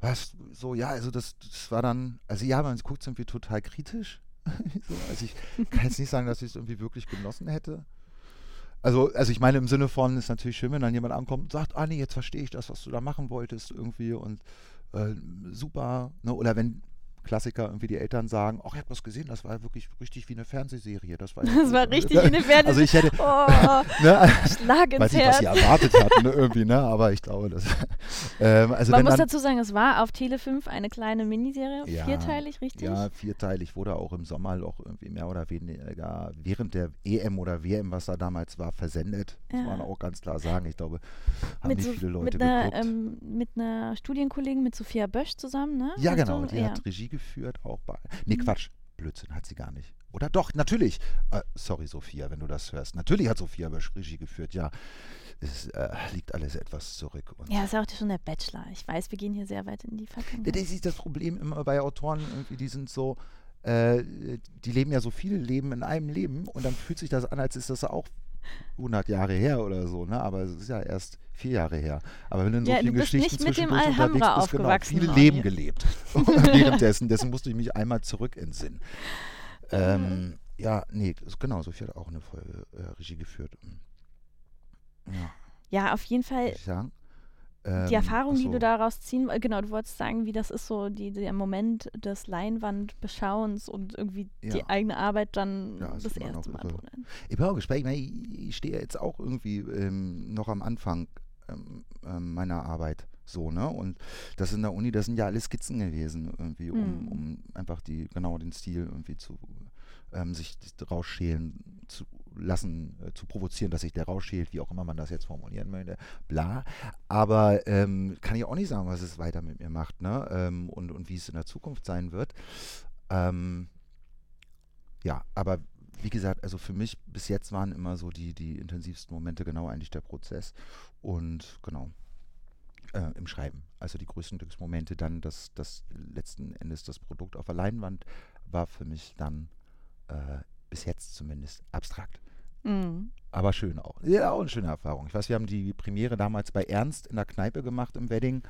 S3: was, so, ja, also das, das war dann, also ja, man guckt irgendwie total kritisch. so, also ich kann jetzt nicht sagen, dass ich es irgendwie wirklich genossen hätte. Also, also ich meine im Sinne von, ist natürlich schön, wenn dann jemand ankommt und sagt, ah nee, jetzt verstehe ich das, was du da machen wolltest irgendwie und äh, super. Ne? Oder wenn Klassiker irgendwie die Eltern sagen, ach, ich habe das gesehen, das war wirklich richtig wie eine Fernsehserie. Das war,
S4: das war richtig wie eine Fernsehserie.
S3: Also ich hätte,
S4: oh, ne, Schlag ins
S3: weiß nicht, was sie erwartet hatten ne, irgendwie, ne, aber ich glaube, das.
S4: Ähm, also Man muss dann, dazu sagen, es war auf Tele 5 eine kleine Miniserie, ja, vierteilig, richtig?
S3: Ja, vierteilig, wurde auch im Sommerloch irgendwie mehr oder weniger während der EM oder WM, was da damals war, versendet. Ja. Muss man auch ganz klar sagen. Ich glaube, haben mit nicht so, viele Leute
S4: mit einer, ähm, mit einer Studienkollegin, mit Sophia Bösch zusammen, ne?
S3: Ja, genau, die ja. hat Regie geführt, auch bei. Nee, mhm. Quatsch. Blödsinn hat sie gar nicht. Oder doch, natürlich. Äh, sorry, Sophia, wenn du das hörst. Natürlich hat Sophia Regie geführt, ja. Es äh, liegt alles etwas zurück.
S4: ja, ist auch schon der Bachelor. Ich weiß, wir gehen hier sehr weit in die Vergangenheit.
S3: Das ist das Problem immer bei Autoren, irgendwie, die sind so, äh, die leben ja so viele Leben in einem Leben und dann fühlt sich das an, als ist das auch 100 Jahre her oder so, ne? aber es ist ja erst vier Jahre her. Aber wenn du in so
S4: ja,
S3: vielen Geschichten
S4: dem Alhambra
S3: bist, genau, viele Leben gelebt währenddessen. Dessen musste ich mich einmal zurück entsinnen. Ähm, ja, nee, genau, Sophie hat auch eine Folge äh, Regie geführt.
S4: Ja. ja, auf jeden Fall. Ähm, die Erfahrung, so. die du daraus ziehen, genau, du wolltest sagen, wie das ist so, die, der Moment des Leinwandbeschauens und irgendwie ja. die eigene Arbeit dann ja, das, das erste Mal.
S3: Irre. Ich bin auch gespannt, ich, ich stehe jetzt auch irgendwie ähm, noch am Anfang ähm, ähm, meiner Arbeit so, ne? Und das in der Uni, das sind ja alles Skizzen gewesen, irgendwie, um, mhm. um einfach die, genau den Stil irgendwie zu ähm, sich rausschälen zu lassen, äh, zu provozieren, dass sich der rausschält, wie auch immer man das jetzt formulieren möchte, bla. Aber ähm, kann ich auch nicht sagen, was es weiter mit mir macht, ne? Ähm, und, und wie es in der Zukunft sein wird. Ähm, ja, aber wie gesagt, also für mich bis jetzt waren immer so die, die intensivsten Momente genau eigentlich der Prozess und genau äh, im Schreiben. Also die größten Glücksmomente dann, dass das letzten Endes das Produkt auf der Leinwand war für mich dann äh, bis jetzt zumindest abstrakt. Mhm. Aber schön auch. Ja, auch eine schöne Erfahrung. Ich weiß, wir haben die Premiere damals bei Ernst in der Kneipe gemacht im Wedding.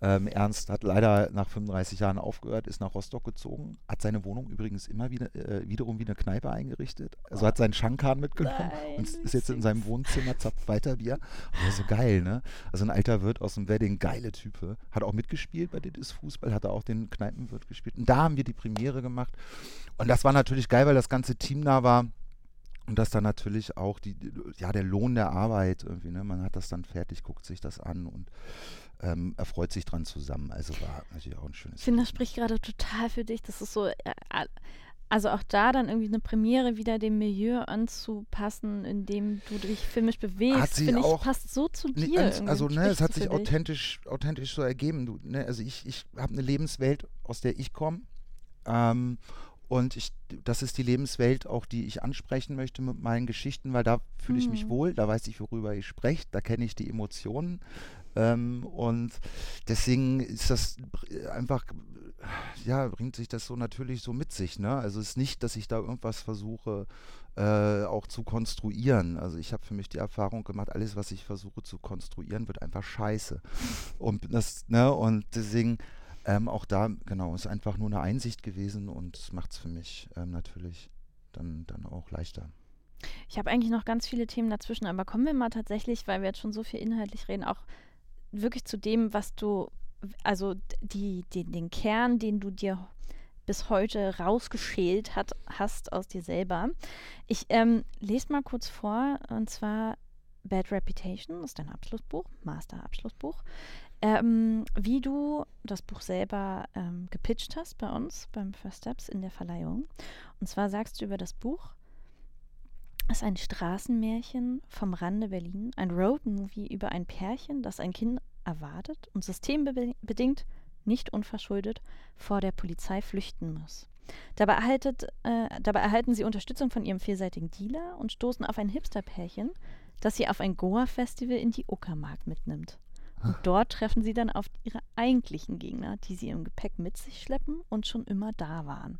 S3: Ähm, Ernst hat leider nach 35 Jahren aufgehört, ist nach Rostock gezogen, hat seine Wohnung übrigens immer wieder, äh, wiederum wie eine Kneipe eingerichtet. Also hat seinen Schankan mitgenommen Nein, und ist jetzt in seinem Wohnzimmer, zapft weiter Bier. Aber so geil, ne? Also ein alter Wirt aus dem Wedding, geile Type. Hat auch mitgespielt bei Dit Fußball, hat auch den Kneipenwirt gespielt. Und da haben wir die Premiere gemacht. Und das war natürlich geil, weil das ganze Team da war. Und dass dann natürlich auch die, ja, der Lohn der Arbeit irgendwie, ne? Man hat das dann fertig, guckt sich das an und ähm, erfreut sich dran zusammen. Also war natürlich auch ein schönes.
S4: Ich finde, das spricht gerade total für dich. Das ist so, äh, also auch da dann irgendwie eine Premiere wieder dem Milieu anzupassen, in dem du dich filmisch bewegst, finde ich, passt so zu dir.
S3: Ans, also ne, es hat sich authentisch, authentisch so ergeben. Du, ne, also ich, ich habe eine Lebenswelt, aus der ich komme. Ähm, und ich, das ist die Lebenswelt auch, die ich ansprechen möchte mit meinen Geschichten, weil da fühle ich mhm. mich wohl, da weiß ich, worüber ich spreche, da kenne ich die Emotionen. Ähm, und deswegen ist das einfach, ja, bringt sich das so natürlich so mit sich. Ne? Also es ist nicht, dass ich da irgendwas versuche äh, auch zu konstruieren. Also ich habe für mich die Erfahrung gemacht, alles, was ich versuche zu konstruieren, wird einfach scheiße. Und, das, ne? und deswegen ähm, auch da, genau, ist einfach nur eine Einsicht gewesen und macht es für mich ähm, natürlich dann, dann auch leichter.
S4: Ich habe eigentlich noch ganz viele Themen dazwischen, aber kommen wir mal tatsächlich, weil wir jetzt schon so viel inhaltlich reden, auch wirklich zu dem, was du, also die, die, den Kern, den du dir bis heute rausgeschält hat, hast aus dir selber. Ich ähm, lese mal kurz vor, und zwar Bad Reputation ist dein Abschlussbuch, Master-Abschlussbuch. Ähm, wie du das Buch selber ähm, gepitcht hast bei uns beim First Steps in der Verleihung. Und zwar sagst du über das Buch, es ist ein Straßenmärchen vom Rande Berlin, ein Roadmovie über ein Pärchen, das ein Kind erwartet und systembedingt, nicht unverschuldet, vor der Polizei flüchten muss. Dabei, erhaltet, äh, dabei erhalten sie Unterstützung von ihrem vielseitigen Dealer und stoßen auf ein Hipsterpärchen, das sie auf ein Goa-Festival in die Uckermark mitnimmt. Und dort treffen sie dann auf ihre eigentlichen Gegner, die sie im Gepäck mit sich schleppen und schon immer da waren.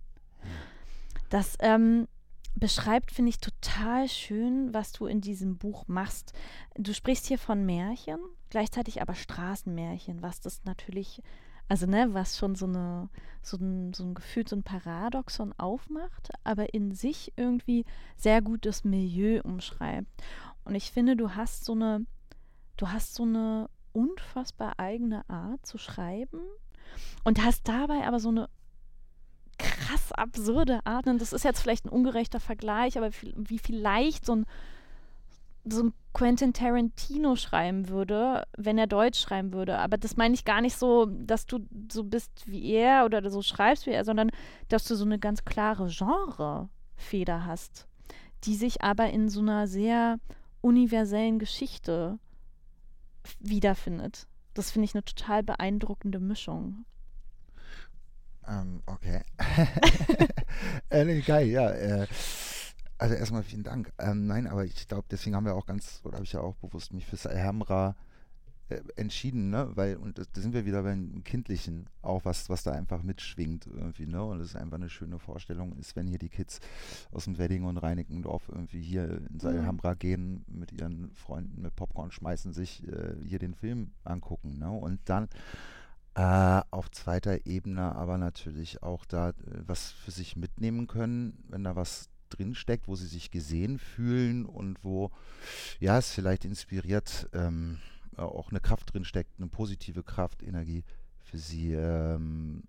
S4: Das ähm, beschreibt, finde ich, total schön, was du in diesem Buch machst. Du sprichst hier von Märchen, gleichzeitig aber Straßenmärchen, was das natürlich, also ne, was schon so eine, so ein, so ein Gefühl, so ein Paradoxon aufmacht, aber in sich irgendwie sehr gut das Milieu umschreibt. Und ich finde, du hast so eine, du hast so eine unfassbar eigene Art zu schreiben und hast dabei aber so eine krass absurde Art. Und das ist jetzt vielleicht ein ungerechter Vergleich, aber wie vielleicht so ein, so ein Quentin Tarantino schreiben würde, wenn er Deutsch schreiben würde. Aber das meine ich gar nicht so, dass du so bist wie er oder so schreibst wie er, sondern dass du so eine ganz klare Genrefeder hast, die sich aber in so einer sehr universellen Geschichte wiederfindet. Das finde ich eine total beeindruckende Mischung.
S3: Ähm, okay. äh, geil, ja. Äh, also erstmal vielen Dank. Ähm, nein, aber ich glaube, deswegen haben wir auch ganz, oder habe ich ja auch bewusst mich fürs äh, entschieden, ne? Weil, und da sind wir wieder beim Kindlichen, auch was, was da einfach mitschwingt irgendwie, ne? Und das ist einfach eine schöne Vorstellung, ist, wenn hier die Kids aus dem Wedding und Reinickendorf irgendwie hier in Alhambra mhm. gehen, mit ihren Freunden mit Popcorn schmeißen, sich äh, hier den Film angucken, ne? Und dann äh, auf zweiter Ebene aber natürlich auch da äh, was für sich mitnehmen können, wenn da was drinsteckt, wo sie sich gesehen fühlen und wo ja es vielleicht inspiriert ähm, äh, auch eine Kraft drin steckt, eine positive Kraft, Energie für sie, ähm,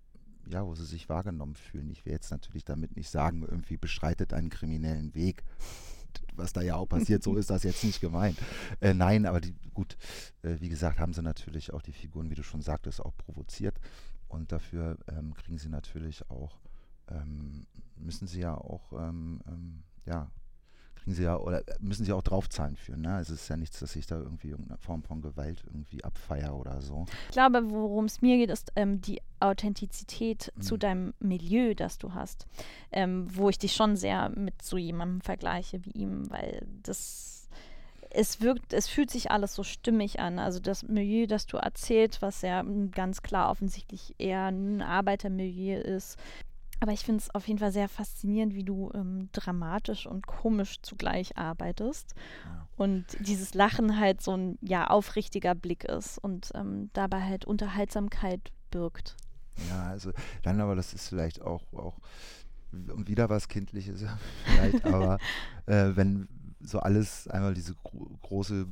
S3: ja, wo sie sich wahrgenommen fühlen. Ich will jetzt natürlich damit nicht sagen, irgendwie beschreitet einen kriminellen Weg. Was da ja auch passiert, so ist das jetzt nicht gemeint. Äh, nein, aber die, gut, äh, wie gesagt, haben sie natürlich auch die Figuren, wie du schon sagtest, auch provoziert. Und dafür ähm, kriegen sie natürlich auch, ähm, müssen sie ja auch, ähm, ähm ja, kriegen sie ja oder müssen sie auch draufzahlen für. Ne? Es ist ja nichts, dass ich da irgendwie irgendeine Form von Gewalt irgendwie abfeier oder so.
S4: Ich glaube, worum es mir geht, ist ähm, die Authentizität mhm. zu deinem Milieu, das du hast. Ähm, wo ich dich schon sehr mit so jemandem vergleiche wie ihm, weil das es wirkt, es fühlt sich alles so stimmig an. Also das Milieu, das du erzählst, was ja ganz klar offensichtlich eher ein Arbeitermilieu ist, aber ich finde es auf jeden Fall sehr faszinierend, wie du ähm, dramatisch und komisch zugleich arbeitest. Ja. Und dieses Lachen halt so ein ja aufrichtiger Blick ist und ähm, dabei halt Unterhaltsamkeit birgt.
S3: Ja, also dann aber das ist vielleicht auch, auch wieder was Kindliches, vielleicht, aber äh, wenn so alles einmal diese gro große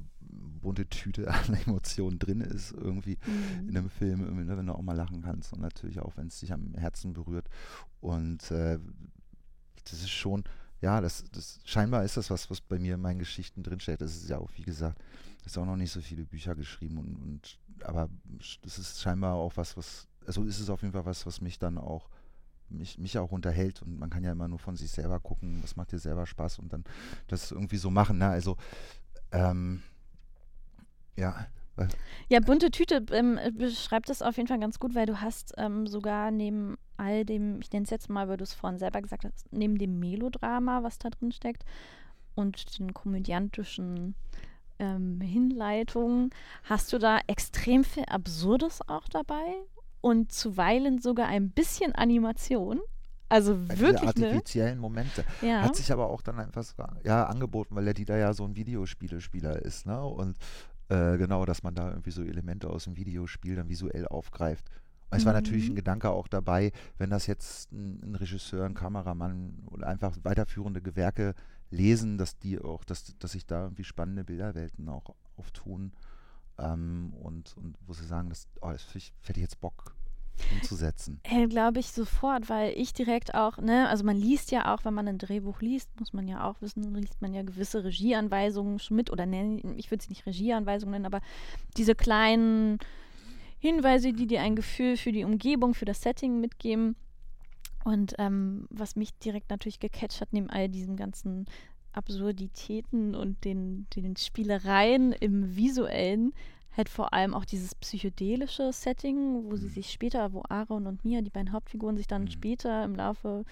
S3: bunte Tüte an Emotionen drin ist, irgendwie mhm. in einem Film, ne, wenn du auch mal lachen kannst und natürlich auch, wenn es dich am Herzen berührt. Und äh, das ist schon, ja, das, das scheinbar ist das was, was bei mir in meinen Geschichten drinsteht. Das ist ja auch, wie gesagt, es ist auch noch nicht so viele Bücher geschrieben und, und aber das ist scheinbar auch was, was, also ist es auf jeden Fall was, was mich dann auch mich, mich auch unterhält und man kann ja immer nur von sich selber gucken, was macht dir selber Spaß und dann das irgendwie so machen. Ne? Also ähm, ja.
S4: Ja, bunte Tüte ähm, beschreibt das auf jeden Fall ganz gut, weil du hast ähm, sogar neben all dem, ich nenne es jetzt mal, weil du es vorhin selber gesagt hast, neben dem Melodrama, was da drin steckt, und den komödiantischen ähm, Hinleitungen, hast du da extrem viel Absurdes auch dabei und zuweilen sogar ein bisschen Animation. Also wirklich.
S3: Diese ne? artifiziellen ne? Momente. Ja. Hat sich aber auch dann einfach ja, angeboten, weil der Dieter ja so ein Videospielespieler ist, ne? Und äh, genau, dass man da irgendwie so Elemente aus dem Videospiel dann visuell aufgreift. Und es war natürlich ein mhm. Gedanke auch dabei, wenn das jetzt ein, ein, Regisseur, ein Kameramann oder einfach weiterführende Gewerke lesen, dass die auch, dass, dass sich da irgendwie spannende Bilderwelten auch auftun. Ähm, und, und wo sie sagen, das, oh, das hätte ich jetzt Bock umzusetzen.
S4: Äh, Glaube ich sofort, weil ich direkt auch, ne, also man liest ja auch, wenn man ein Drehbuch liest, muss man ja auch wissen, liest man ja gewisse Regieanweisungen schon mit oder ne, ich würde es nicht Regieanweisungen nennen, aber diese kleinen Hinweise, die dir ein Gefühl für die Umgebung, für das Setting mitgeben. Und ähm, was mich direkt natürlich gecatcht hat, neben all diesen ganzen Absurditäten und den, den Spielereien im visuellen, halt vor allem auch dieses psychedelische Setting, wo sie mhm. sich später, wo Aaron und Mia, die beiden Hauptfiguren, sich dann mhm. später im Laufe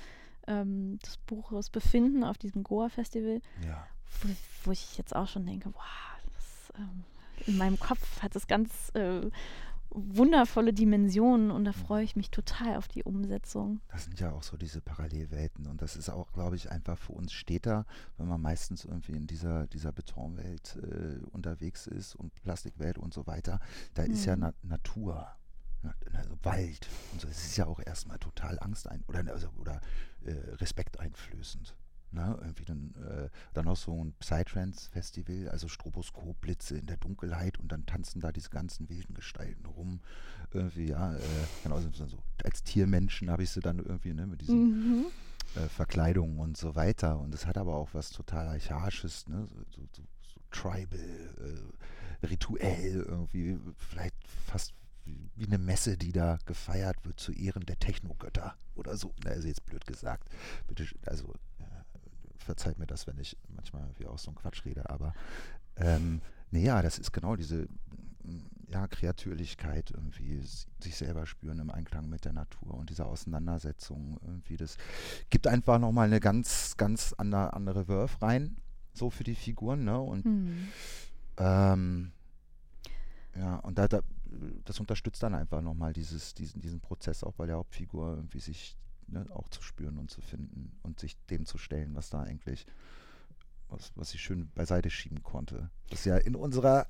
S4: ähm, des Buches befinden auf diesem Goa-Festival,
S3: ja.
S4: wo, wo, ich jetzt auch schon denke, wow, das, ähm, in meinem Kopf hat das ganz äh, wundervolle Dimensionen und da freue ich mich total auf die Umsetzung.
S3: Das sind ja auch so diese Parallelwelten und das ist auch, glaube ich, einfach für uns Städter, wenn man meistens irgendwie in dieser, dieser Betonwelt äh, unterwegs ist und Plastikwelt und so weiter, da mhm. ist ja mhm. Na Natur. Also Wald und so, es ist ja auch erstmal total Angst ein oder, also, oder äh, Respekt einflößend. Ne, irgendwie dann, äh, dann noch so ein Psytrance-Festival, also Stroboskopblitze in der Dunkelheit und dann tanzen da diese ganzen wilden Gestalten rum. Irgendwie, ja, äh, genau, so, als Tiermenschen habe ich sie dann irgendwie ne, mit diesen mhm. äh, Verkleidungen und so weiter. Und es hat aber auch was total Archaisches, ne, so, so, so tribal, äh, rituell irgendwie, vielleicht fast wie eine Messe, die da gefeiert wird zu Ehren der Technogötter oder so. Also jetzt blöd gesagt. Bitte, also verzeiht mir das, wenn ich manchmal wie auch so ein Quatsch rede, aber ähm, naja, das ist genau diese ja, Kreatürlichkeit, irgendwie sich selber spüren im Einklang mit der Natur und diese Auseinandersetzung irgendwie. Das gibt einfach nochmal eine ganz, ganz andere, andere Wurf rein, so für die Figuren, ne? Und hm. ähm, ja, und da, da, das unterstützt dann einfach nochmal dieses, diesen, diesen Prozess auch bei der Hauptfigur, irgendwie sich ne, auch zu spüren und zu finden und sich dem zu stellen, was da eigentlich, was, was ich schön beiseite schieben konnte. Das ja in unserer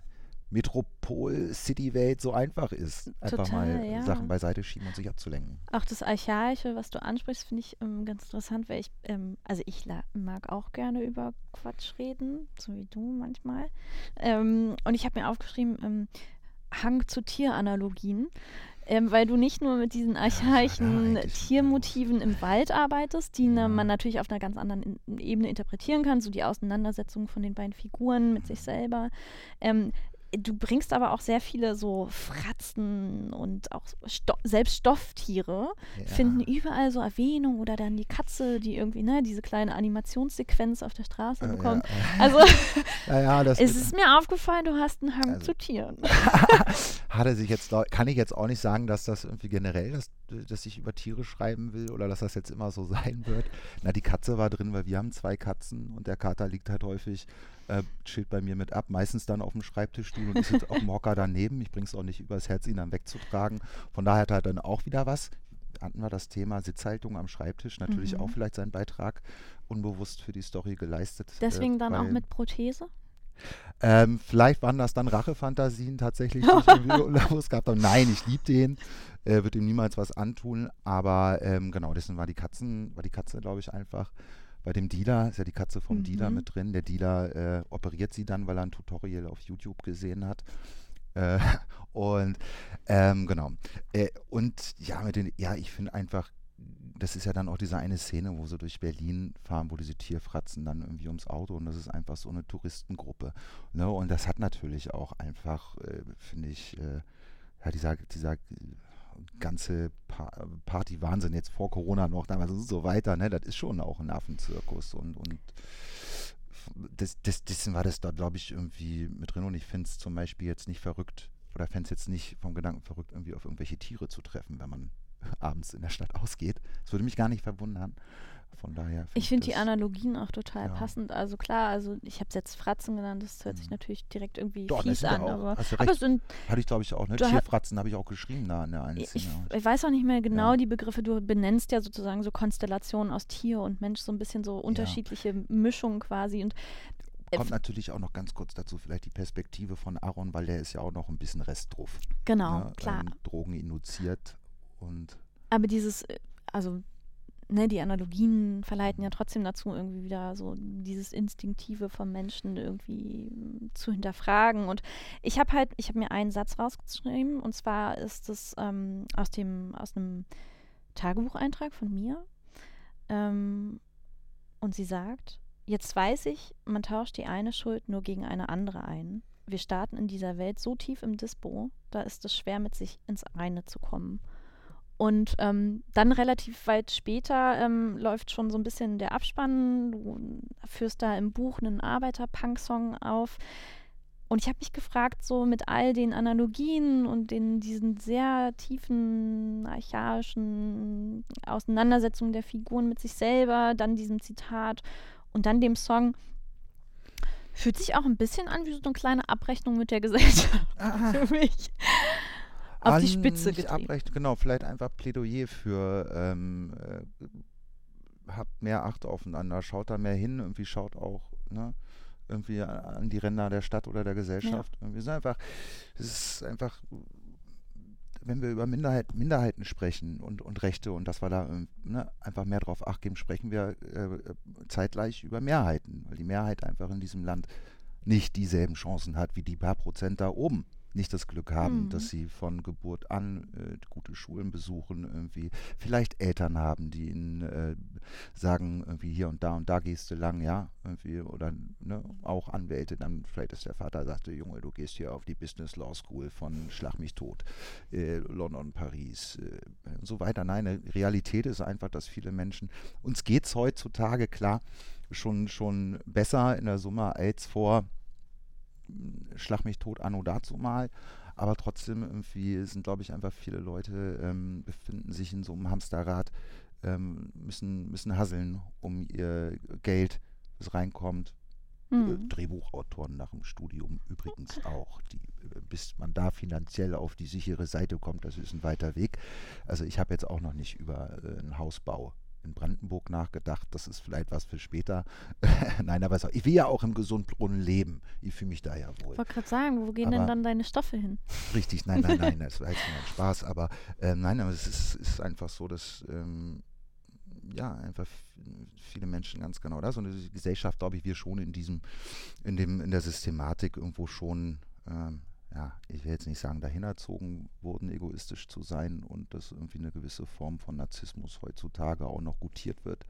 S3: Metropol-City-Welt so einfach ist, einfach Total, mal ja. Sachen beiseite schieben und sich abzulenken.
S4: Auch das Archaische, was du ansprichst, finde ich ähm, ganz interessant, weil ich, ähm, also ich mag auch gerne über Quatsch reden, so wie du manchmal. Ähm, und ich habe mir aufgeschrieben, ähm, Hang zu Tieranalogien ähm, weil du nicht nur mit diesen archaischen ja, Tiermotiven im Wald arbeitest, die ja. man natürlich auf einer ganz anderen Ebene interpretieren kann, so die Auseinandersetzung von den beiden Figuren mit sich selber. Ähm, du bringst aber auch sehr viele so Fratzen und auch Sto selbst Stofftiere ja. finden überall so Erwähnung oder dann die Katze, die irgendwie, ne, diese kleine Animationssequenz auf der Straße äh, bekommt. Ja. Also
S3: ja,
S4: es ist mir aufgefallen, du hast einen Hang also, zu Tieren.
S3: Hat er sich jetzt, kann ich jetzt auch nicht sagen, dass das irgendwie generell, dass, dass ich über Tiere schreiben will oder dass das jetzt immer so sein wird. Na, die Katze war drin, weil wir haben zwei Katzen und der Kater liegt halt häufig äh, chillt bei mir mit ab, meistens dann auf dem Schreibtischstuhl und sitze auf dem Hocker daneben. Ich bringe es auch nicht übers Herz, ihn dann wegzutragen. Von daher hat er dann auch wieder was. Hatten wir das Thema Sitzhaltung am Schreibtisch, natürlich mhm. auch vielleicht seinen Beitrag unbewusst für die Story geleistet.
S4: Deswegen äh, dann auch mit Prothese?
S3: Ähm, vielleicht waren das dann Rachefantasien tatsächlich, die ich irgendwie gehabt habe. Nein, ich liebe den, äh, würde ihm niemals was antun, aber ähm, genau, deswegen war die Katzen, war die Katze, glaube ich, einfach bei dem Dealer, ist ja die Katze vom mhm. Dealer mit drin. Der Dealer äh, operiert sie dann, weil er ein Tutorial auf YouTube gesehen hat. Äh, und ähm, genau. Äh, und ja, mit den, ja, ich finde einfach, das ist ja dann auch diese eine Szene, wo sie durch Berlin fahren, wo diese Tierfratzen dann irgendwie ums Auto und das ist einfach so eine Touristengruppe. Ne? Und das hat natürlich auch einfach, äh, finde ich, äh, ja, dieser, dieser ganze pa Party-Wahnsinn jetzt vor Corona noch damals und so weiter, ne, das ist schon auch ein Affenzirkus und, und das, das, dessen war das da, glaube ich, irgendwie mit drin und ich finde es zum Beispiel jetzt nicht verrückt oder fände es jetzt nicht vom Gedanken verrückt, irgendwie auf irgendwelche Tiere zu treffen, wenn man abends in der Stadt ausgeht. Das würde mich gar nicht verwundern. Von daher.
S4: Find ich finde die Analogien auch total ja. passend. Also klar, also ich habe es jetzt Fratzen genannt, das hört sich mhm. natürlich direkt irgendwie Doch, fies an, aber, aber
S3: sind. Hatte ich glaube ich auch, ne? Tierfratzen habe ich auch geschrieben da in der einen
S4: ich, ich, weiß auch nicht mehr genau ja. die Begriffe. Du benennst ja sozusagen so Konstellationen aus Tier und Mensch, so ein bisschen so unterschiedliche ja. Mischungen quasi. Und
S3: äh, Kommt natürlich auch noch ganz kurz dazu, vielleicht die Perspektive von Aaron, weil der ist ja auch noch ein bisschen Rest drauf.
S4: Genau, ne? klar. Ähm,
S3: Drogen induziert und.
S4: Aber dieses, äh, also ne, die Analogien verleiten ja trotzdem dazu, irgendwie wieder so dieses Instinktive vom Menschen irgendwie mm, zu hinterfragen. Und ich habe halt, ich habe mir einen Satz rausgeschrieben und zwar ist es ähm, aus dem, aus einem Tagebucheintrag von mir. Ähm, und sie sagt, jetzt weiß ich, man tauscht die eine Schuld nur gegen eine andere ein. Wir starten in dieser Welt so tief im Dispo, da ist es schwer, mit sich ins Reine zu kommen. Und ähm, dann relativ weit später ähm, läuft schon so ein bisschen der Abspann. Du führst da im Buch einen Arbeiter-Punk-Song auf. Und ich habe mich gefragt, so mit all den Analogien und den, diesen sehr tiefen, archaischen Auseinandersetzungen der Figuren mit sich selber, dann diesem Zitat und dann dem Song, fühlt sich auch ein bisschen an wie so eine kleine Abrechnung mit der Gesellschaft
S3: Ah.
S4: für mich auf die Spitze getrieben.
S3: abrechnen, genau, vielleicht einfach Plädoyer für ähm, äh, habt mehr Acht aufeinander, schaut da mehr hin, irgendwie schaut auch, ne, irgendwie an die Ränder der Stadt oder der Gesellschaft. Irgendwie ist einfach, es ist einfach, wenn wir über Minderheit, Minderheiten sprechen und, und Rechte und dass wir da ähm, ne, einfach mehr drauf acht geben, sprechen wir äh, zeitgleich über Mehrheiten, weil die Mehrheit einfach in diesem Land nicht dieselben Chancen hat wie die paar Prozent da oben. Nicht das Glück haben,
S4: Mhm.
S3: dass sie von Geburt an äh, gute Schulen besuchen, irgendwie vielleicht Eltern haben, die ihnen äh, sagen, irgendwie hier und da und da gehst du lang, ja, irgendwie, oder ne, auch Anwälte, dann vielleicht ist der Vater sagte, Junge, du gehst hier auf die Business Law School von Schlag mich tot, äh, London, Paris äh, und so weiter. Nein, die Realität ist einfach, dass viele Menschen, uns geht es heutzutage, klar, schon, schon besser in der Summe als vor Schlag mich tot anno dazu mal. Aber trotzdem irgendwie sind, glaube ich, einfach viele Leute ähm, befinden sich in so einem Hamsterrad, ähm, müssen, müssen hasseln um ihr Geld, das reinkommt. Äh,
S4: Hm.
S3: Drehbuchautoren nach dem Studium übrigens auch. Die, äh, bis man da finanziell auf die sichere Seite kommt, das ist ein weiter Weg. Also ich habe jetzt auch noch nicht über äh, einen Hausbau in Brandenburg nachgedacht. Das ist vielleicht was für später. Nein, aber ich will ja auch im Gesundbrunnen leben. Ich fühle mich da ja wohl.
S4: Ich wollte gerade sagen, wo gehen denn
S3: Aber-
S4: dann deine Stoffe hin?
S3: Richtig, nein, nein, nein, das war jetzt nur ein Spaß, aber ähm, nein, aber es ist, ist einfach so, dass ähm, ja einfach viele Menschen ganz genau das und die Gesellschaft, glaube ich, wir schon in diesem, in dem, in der Systematik irgendwo schon, ähm, ja, ich will jetzt nicht sagen, dahin erzogen wurden, egoistisch zu sein und dass irgendwie eine gewisse Form von Narzissmus heutzutage auch noch gutiert wird.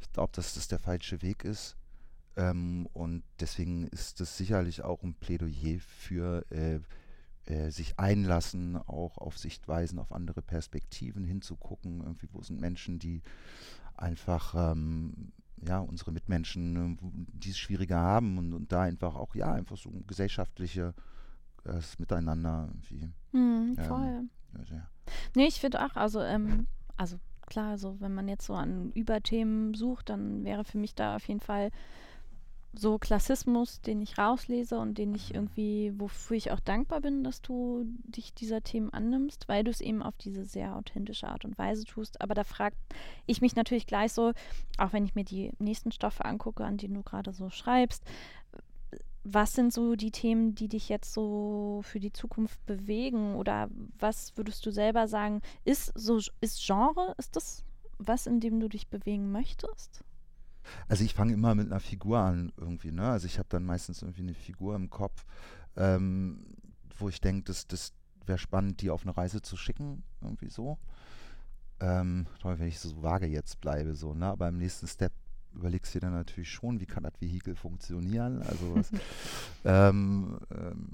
S3: Ich glaube, dass das der falsche Weg ist. Ähm, und deswegen ist das sicherlich auch ein Plädoyer für äh, äh, sich einlassen, auch auf Sichtweisen, auf andere Perspektiven hinzugucken. Irgendwie, wo sind Menschen, die einfach ähm, ja, unsere Mitmenschen, äh, die es schwieriger haben und, und da einfach auch, ja, einfach so gesellschaftliche das Miteinander irgendwie.
S4: Hm,
S3: Ähm,
S4: voll.
S3: Ja, sehr.
S4: Nee, ich finde auch, also, ähm, also klar, so wenn man jetzt so an Überthemen sucht, dann wäre für mich da auf jeden Fall so Klassismus, den ich rauslese und den ich irgendwie, wofür ich auch dankbar bin, dass du dich dieser Themen annimmst, weil du es eben auf diese sehr authentische Art und Weise tust. Aber da fragt ich mich natürlich gleich so, auch wenn ich mir die nächsten Stoffe angucke, an denen du gerade so schreibst, was sind so die Themen, die dich jetzt so für die Zukunft bewegen? Oder was würdest du selber sagen, ist so ist Genre, ist das was, in dem du dich bewegen möchtest?
S3: Also ich fange immer mit einer Figur an irgendwie, ne? Also ich habe dann meistens irgendwie eine Figur im Kopf, ähm, wo ich denke, das, das wäre spannend, die auf eine Reise zu schicken, irgendwie so. Ähm, wenn ich so vage jetzt bleibe, so, ne? Aber im nächsten Step überlegst du dir dann natürlich schon, wie kann das Vehikel funktionieren? Also was, ähm, ähm,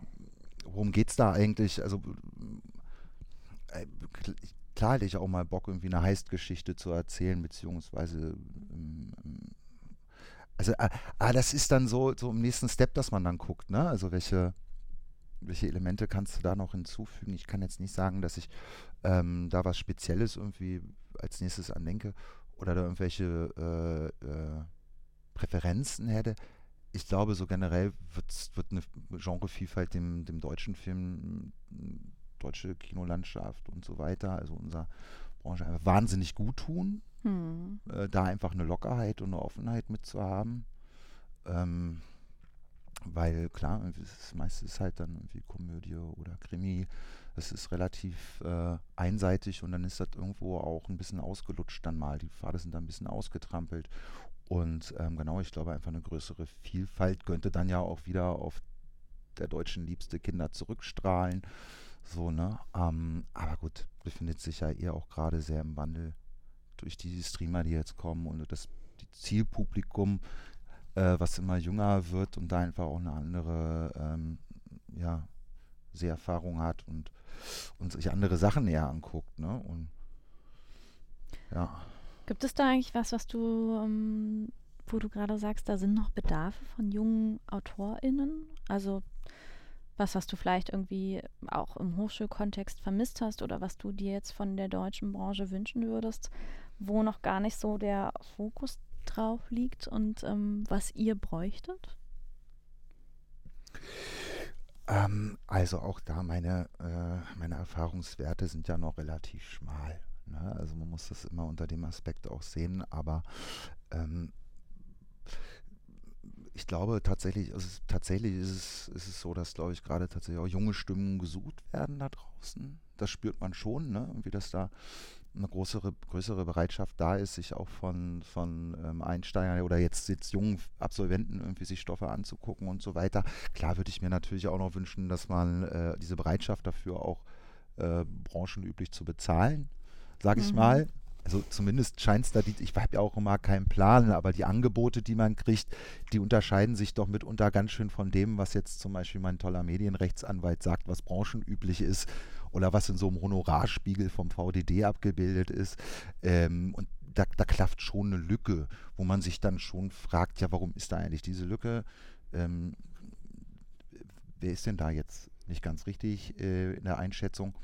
S3: worum geht es da eigentlich? Also äh, kl- klar hätte ich auch mal Bock, irgendwie eine Heist-Geschichte zu erzählen, beziehungsweise ähm, ähm, also ah, ah, das ist dann so, so im nächsten Step, dass man dann guckt, ne? Also welche, welche Elemente kannst du da noch hinzufügen? Ich kann jetzt nicht sagen, dass ich ähm, da was Spezielles irgendwie als nächstes andenke oder da irgendwelche äh, äh, Präferenzen hätte. Ich glaube, so generell wird eine Genrevielfalt dem, dem deutschen Film, deutsche Kinolandschaft und so weiter, also unserer Branche einfach wahnsinnig gut tun
S4: Hm.
S3: äh, da einfach eine Lockerheit und eine Offenheit mitzuhaben. Ähm, weil klar, ist das meiste ist halt dann irgendwie Komödie oder Krimi, es ist relativ äh, einseitig und dann ist das irgendwo auch ein bisschen ausgelutscht dann mal. Die Pfade sind dann ein bisschen ausgetrampelt. Und ähm, genau, ich glaube, einfach eine größere Vielfalt könnte dann ja auch wieder auf der deutschen liebste Kinder zurückstrahlen. So, ne? Ähm, aber gut, befindet sich ja eher auch gerade sehr im Wandel durch die Streamer, die jetzt kommen und das Zielpublikum, äh, was immer jünger wird und da einfach auch eine andere ähm, ja, Seherfahrung hat und, und sich andere Sachen näher anguckt. Ne? Und ja.
S4: Gibt es da eigentlich was, was du, ähm, wo du gerade sagst, da sind noch Bedarfe von jungen AutorInnen? Also was, was du vielleicht irgendwie auch im Hochschulkontext vermisst hast oder was du dir jetzt von der deutschen Branche wünschen würdest, wo noch gar nicht so der Fokus drauf liegt und ähm, was ihr bräuchtet?
S3: Ähm, also auch da meine, äh, meine Erfahrungswerte sind ja noch relativ schmal. Ne? Also man muss das immer unter dem Aspekt auch sehen, aber ähm, ich glaube tatsächlich, also tatsächlich ist es, ist es so, dass, glaube ich, gerade tatsächlich auch junge Stimmen gesucht werden da draußen. Das spürt man schon, ne? wie das da eine größere, größere Bereitschaft da ist, sich auch von, von ähm, Einsteigern oder jetzt, jetzt jungen Absolventen irgendwie sich Stoffe anzugucken und so weiter. Klar würde ich mir natürlich auch noch wünschen, dass man äh, diese Bereitschaft dafür auch äh, branchenüblich zu bezahlen, sage ich mhm. mal. Also zumindest scheint es da, die, ich habe ja auch immer keinen Plan, aber die Angebote, die man kriegt, die unterscheiden sich doch mitunter ganz schön von dem, was jetzt zum Beispiel mein toller Medienrechtsanwalt sagt, was branchenüblich ist oder was in so einem Honorarspiegel vom VDD abgebildet ist. Ähm, und da, da klafft schon eine Lücke, wo man sich dann schon fragt, ja, warum ist da eigentlich diese Lücke? Ähm, wer ist denn da jetzt nicht ganz richtig äh, in der Einschätzung?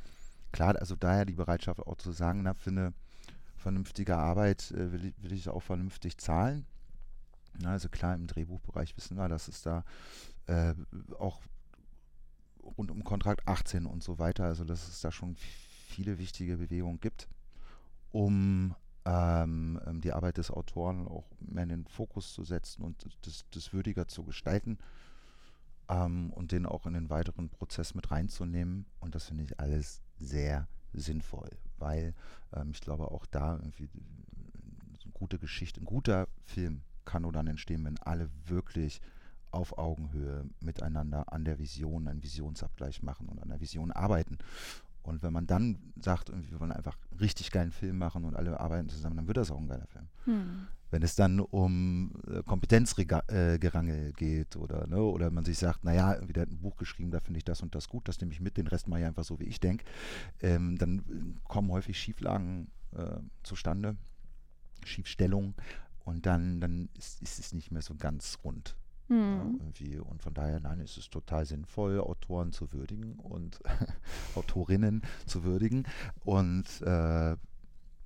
S3: Klar, also daher die Bereitschaft auch zu sagen, na, für eine vernünftige Arbeit äh, will, ich, will ich auch vernünftig zahlen. Na, also klar, im Drehbuchbereich wissen wir, dass es da äh, auch rund um Kontrakt 18 und so weiter. Also dass es da schon viele wichtige Bewegungen gibt, um ähm, ähm, die Arbeit des Autoren auch mehr in den Fokus zu setzen und das, das würdiger zu gestalten ähm, und den auch in den weiteren Prozess mit reinzunehmen. Und das finde ich alles sehr sinnvoll, weil ähm, ich glaube auch da irgendwie eine gute Geschichte, ein guter Film kann nur dann entstehen, wenn alle wirklich auf Augenhöhe miteinander an der Vision, einen Visionsabgleich machen und an der Vision arbeiten. Und wenn man dann sagt, wir wollen einfach einen richtig geilen Film machen und alle arbeiten zusammen, dann wird das auch ein geiler Film. Hm. Wenn es dann um äh, Kompetenzgerangel geht oder, ne, oder man sich sagt, naja, irgendwie der hat ein Buch geschrieben, da finde ich das und das gut, das nehme ich mit, den Rest mache ich einfach so, wie ich denke, ähm, dann kommen häufig Schieflagen äh, zustande, Schiefstellungen und dann, dann ist, ist es nicht mehr so ganz rund. Mhm. Ja, und von daher, nein, ist es total sinnvoll, Autoren zu würdigen und Autorinnen zu würdigen. Und äh,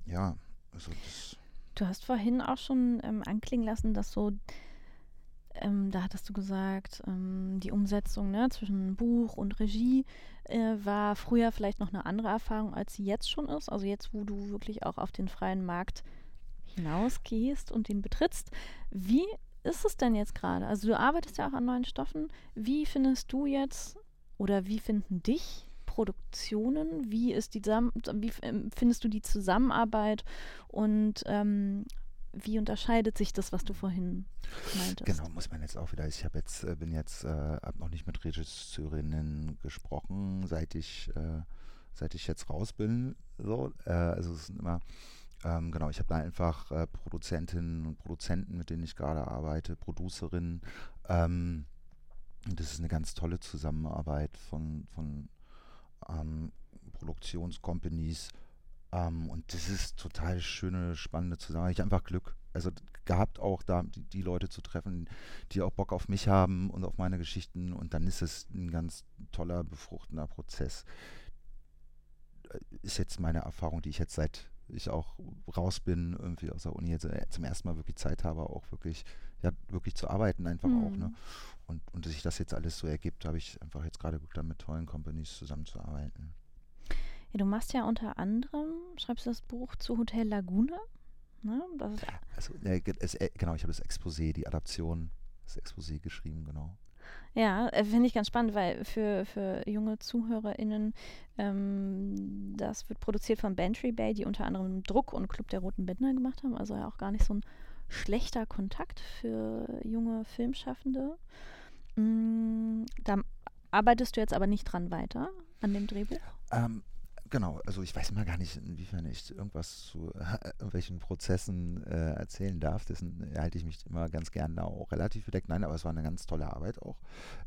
S3: ja, also das.
S4: Du hast vorhin auch schon ähm, anklingen lassen, dass so, ähm, da hattest du gesagt, ähm, die Umsetzung ne, zwischen Buch und Regie äh, war früher vielleicht noch eine andere Erfahrung, als sie jetzt schon ist. Also jetzt, wo du wirklich auch auf den freien Markt hinausgehst und den betrittst. Wie ist es denn jetzt gerade? Also du arbeitest ja auch an neuen Stoffen. Wie findest du jetzt oder wie finden dich Produktionen? Wie ist die wie findest du die Zusammenarbeit und ähm, wie unterscheidet sich das, was du vorhin meintest?
S3: Genau, muss man jetzt auch wieder. Ich habe jetzt äh, bin jetzt äh, habe noch nicht mit Regisseurinnen gesprochen, seit ich äh, seit ich jetzt raus bin. So, äh, also es sind immer ähm, genau, ich habe da einfach äh, Produzentinnen und Produzenten, mit denen ich gerade arbeite, Producerinnen. Ähm, das ist eine ganz tolle Zusammenarbeit von, von ähm, Produktionscompanies. Ähm, und das ist total schöne, spannende Zusammenarbeit. Ich habe einfach Glück. Also gehabt auch da die, die, Leute zu treffen, die auch Bock auf mich haben und auf meine Geschichten. Und dann ist es ein ganz toller, befruchtender Prozess. Äh, ist jetzt meine Erfahrung, die ich jetzt seit ich auch raus bin, irgendwie aus der Uni jetzt äh, zum ersten Mal wirklich Zeit habe, auch wirklich, ja, wirklich zu arbeiten einfach mhm. auch, ne? Mhm. Und, und dass sich das jetzt alles so ergibt, habe ich einfach jetzt gerade Glück, dann mit tollen Companies zusammenzuarbeiten.
S4: Ja, du machst ja unter anderem, schreibst du das Buch zu Hotel Laguna. Ne?
S3: also, ja, es, äh, genau, ich habe das Exposé, die Adaption, das Exposé geschrieben, genau.
S4: Ja, äh, finde ich ganz spannend, weil für, für junge ZuhörerInnen, ähm, das wird produziert von Bantry Bay, die unter anderem Druck und Club der Roten Bänder gemacht haben. Also ja auch gar nicht so ein schlechter Kontakt für junge Filmschaffende. Mm, da arbeitest du jetzt aber nicht dran weiter an dem Drehbuch?
S3: Ähm, genau, also ich weiß mal gar nicht, inwiefern ich irgendwas zu äh, irgendwelchen Prozessen äh, erzählen darf. Dessen halte ich mich immer ganz gerne auch relativ bedeckt. Nein, aber es war eine ganz tolle Arbeit auch,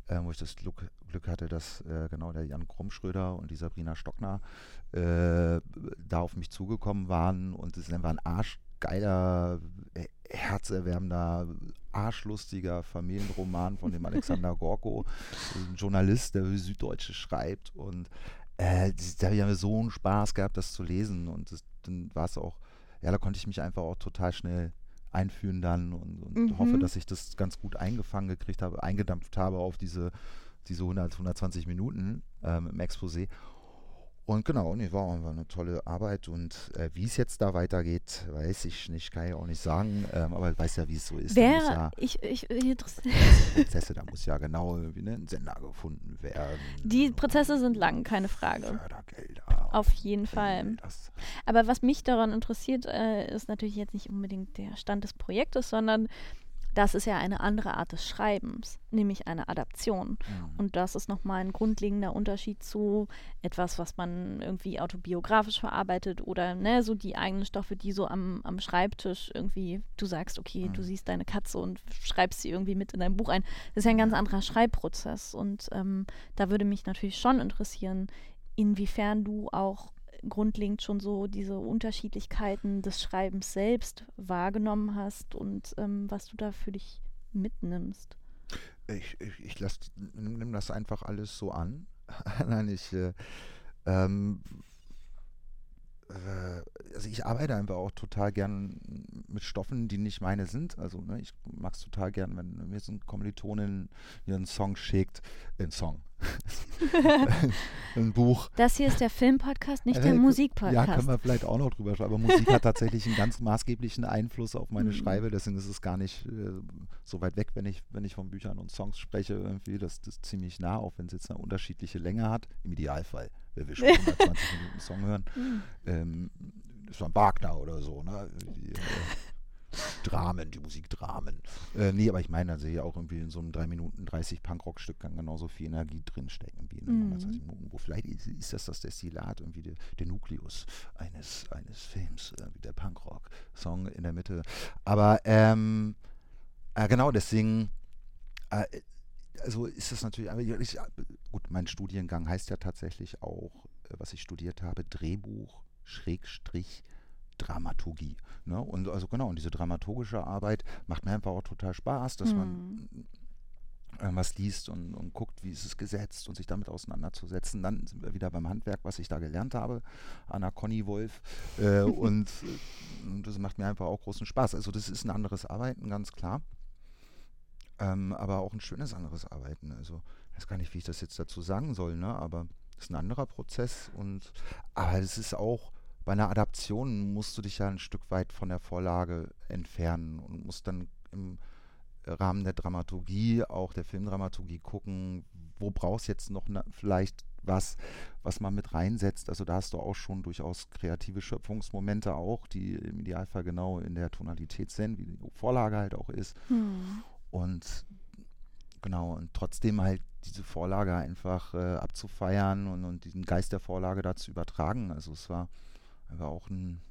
S3: äh, wo ich das Glück, Glück hatte, dass äh, genau der Jan Krummschröder und die Sabrina Stockner äh, da auf mich zugekommen waren und es war ein arschgeiler, äh, herzerwärmender, arschlustiger Familienroman von dem Alexander Gorko, ein Journalist, der Süddeutsche schreibt und äh, da habe ich so einen Spaß gehabt, das zu lesen und das, dann war es auch, ja, da konnte ich mich einfach auch total schnell einführen dann und, und mhm. hoffe, dass ich das ganz gut eingefangen gekriegt habe, eingedampft habe auf diese, diese 100, 120 Minuten ähm, im Exposé und genau, nee, war eine tolle Arbeit. Und äh, wie es jetzt da weitergeht, weiß ich nicht, kann ich auch nicht sagen. Ähm, aber ich weiß ja, wie es so ist.
S4: Wer,
S3: ja,
S4: ich, ich,
S3: Prozesse, da muss ja genau irgendwie ein Sender gefunden werden.
S4: Die Prozesse sind lang, keine Frage.
S3: Fördergelder.
S4: Auf jeden Fall. Aber was mich daran interessiert, äh, ist natürlich jetzt nicht unbedingt der Stand des Projektes, sondern das ist ja eine andere Art des Schreibens, nämlich eine Adaption. Mhm. Und das ist nochmal ein grundlegender Unterschied zu etwas, was man irgendwie autobiografisch verarbeitet oder ne, so die eigenen Stoffe, die so am, am Schreibtisch irgendwie, du sagst, okay, mhm. du siehst deine Katze und schreibst sie irgendwie mit in dein Buch ein. Das ist ja ein ganz anderer Schreibprozess. Und ähm, da würde mich natürlich schon interessieren, inwiefern du auch grundlegend schon so diese Unterschiedlichkeiten des Schreibens selbst wahrgenommen hast und ähm, was du da für dich mitnimmst.
S3: Ich, ich, ich nehme das einfach alles so an. Nein, ich äh, ähm, äh, also ich arbeite einfach auch total gern mit Stoffen, die nicht meine sind. Also ne, ich mag es total gern, wenn mir so ein Kommilitonin mir einen Song schickt, äh, einen Song, ein Buch.
S4: Das hier ist der Filmpodcast, nicht äh, der Musikpodcast.
S3: Ja, können wir vielleicht auch noch drüber sprechen. Aber Musik hat tatsächlich einen ganz maßgeblichen Einfluss auf meine mhm. Schreibe. Deswegen ist es gar nicht äh, so weit weg, wenn ich, wenn ich von Büchern und Songs spreche. Irgendwie, das, das ist ziemlich nah, auch wenn es jetzt eine unterschiedliche Länge hat. Im Idealfall wer will schon 120 Minuten Song hören. Mhm. Ähm, das war ein Wagner oder so, ne? Die, äh, Dramen, die Musikdramen. Äh, nee, aber ich meine, da sehe ich auch irgendwie in so einem 3 Minuten 30 Punkrock-Stück kann genauso viel Energie drinstecken wie in mhm. 120 Minuten, wo vielleicht ist, ist, das das Destillat, irgendwie der, der Nukleus eines, eines Films, äh, wie der Punkrock-Song in der Mitte. Aber ähm, äh, genau, deswegen äh, also ist das natürlich, ich, gut, mein Studiengang heißt ja tatsächlich auch, äh, was ich studiert habe, Drehbuch, Schrägstrich, Dramaturgie. Ne? Und also genau, und diese dramaturgische Arbeit macht mir einfach auch total Spaß, dass hm. man äh, was liest und, und, guckt, wie ist es gesetzt und sich damit auseinanderzusetzen. Dann sind wir wieder beim Handwerk, was ich da gelernt habe, Anna Conny Wolf. Äh, und, und das macht mir einfach auch großen Spaß. Also das ist ein anderes Arbeiten, ganz klar. Ähm, aber auch ein schönes anderes Arbeiten. Also ich weiß gar nicht, wie ich das jetzt dazu sagen soll, ne? aber es ist ein anderer Prozess und aber es ist auch bei einer Adaption musst du dich ja ein Stück weit von der Vorlage entfernen und musst dann im Rahmen der Dramaturgie, auch der Filmdramaturgie gucken, wo brauchst du jetzt noch ne, vielleicht was, was man mit reinsetzt. Also da hast du auch schon durchaus kreative Schöpfungsmomente auch, die im Idealfall genau in der Tonalität sind, wie die Vorlage halt auch ist. Hm. Und genau, und trotzdem halt diese Vorlage einfach äh, abzufeiern und, und diesen Geist der Vorlage da zu übertragen. Also es war, war auch ein,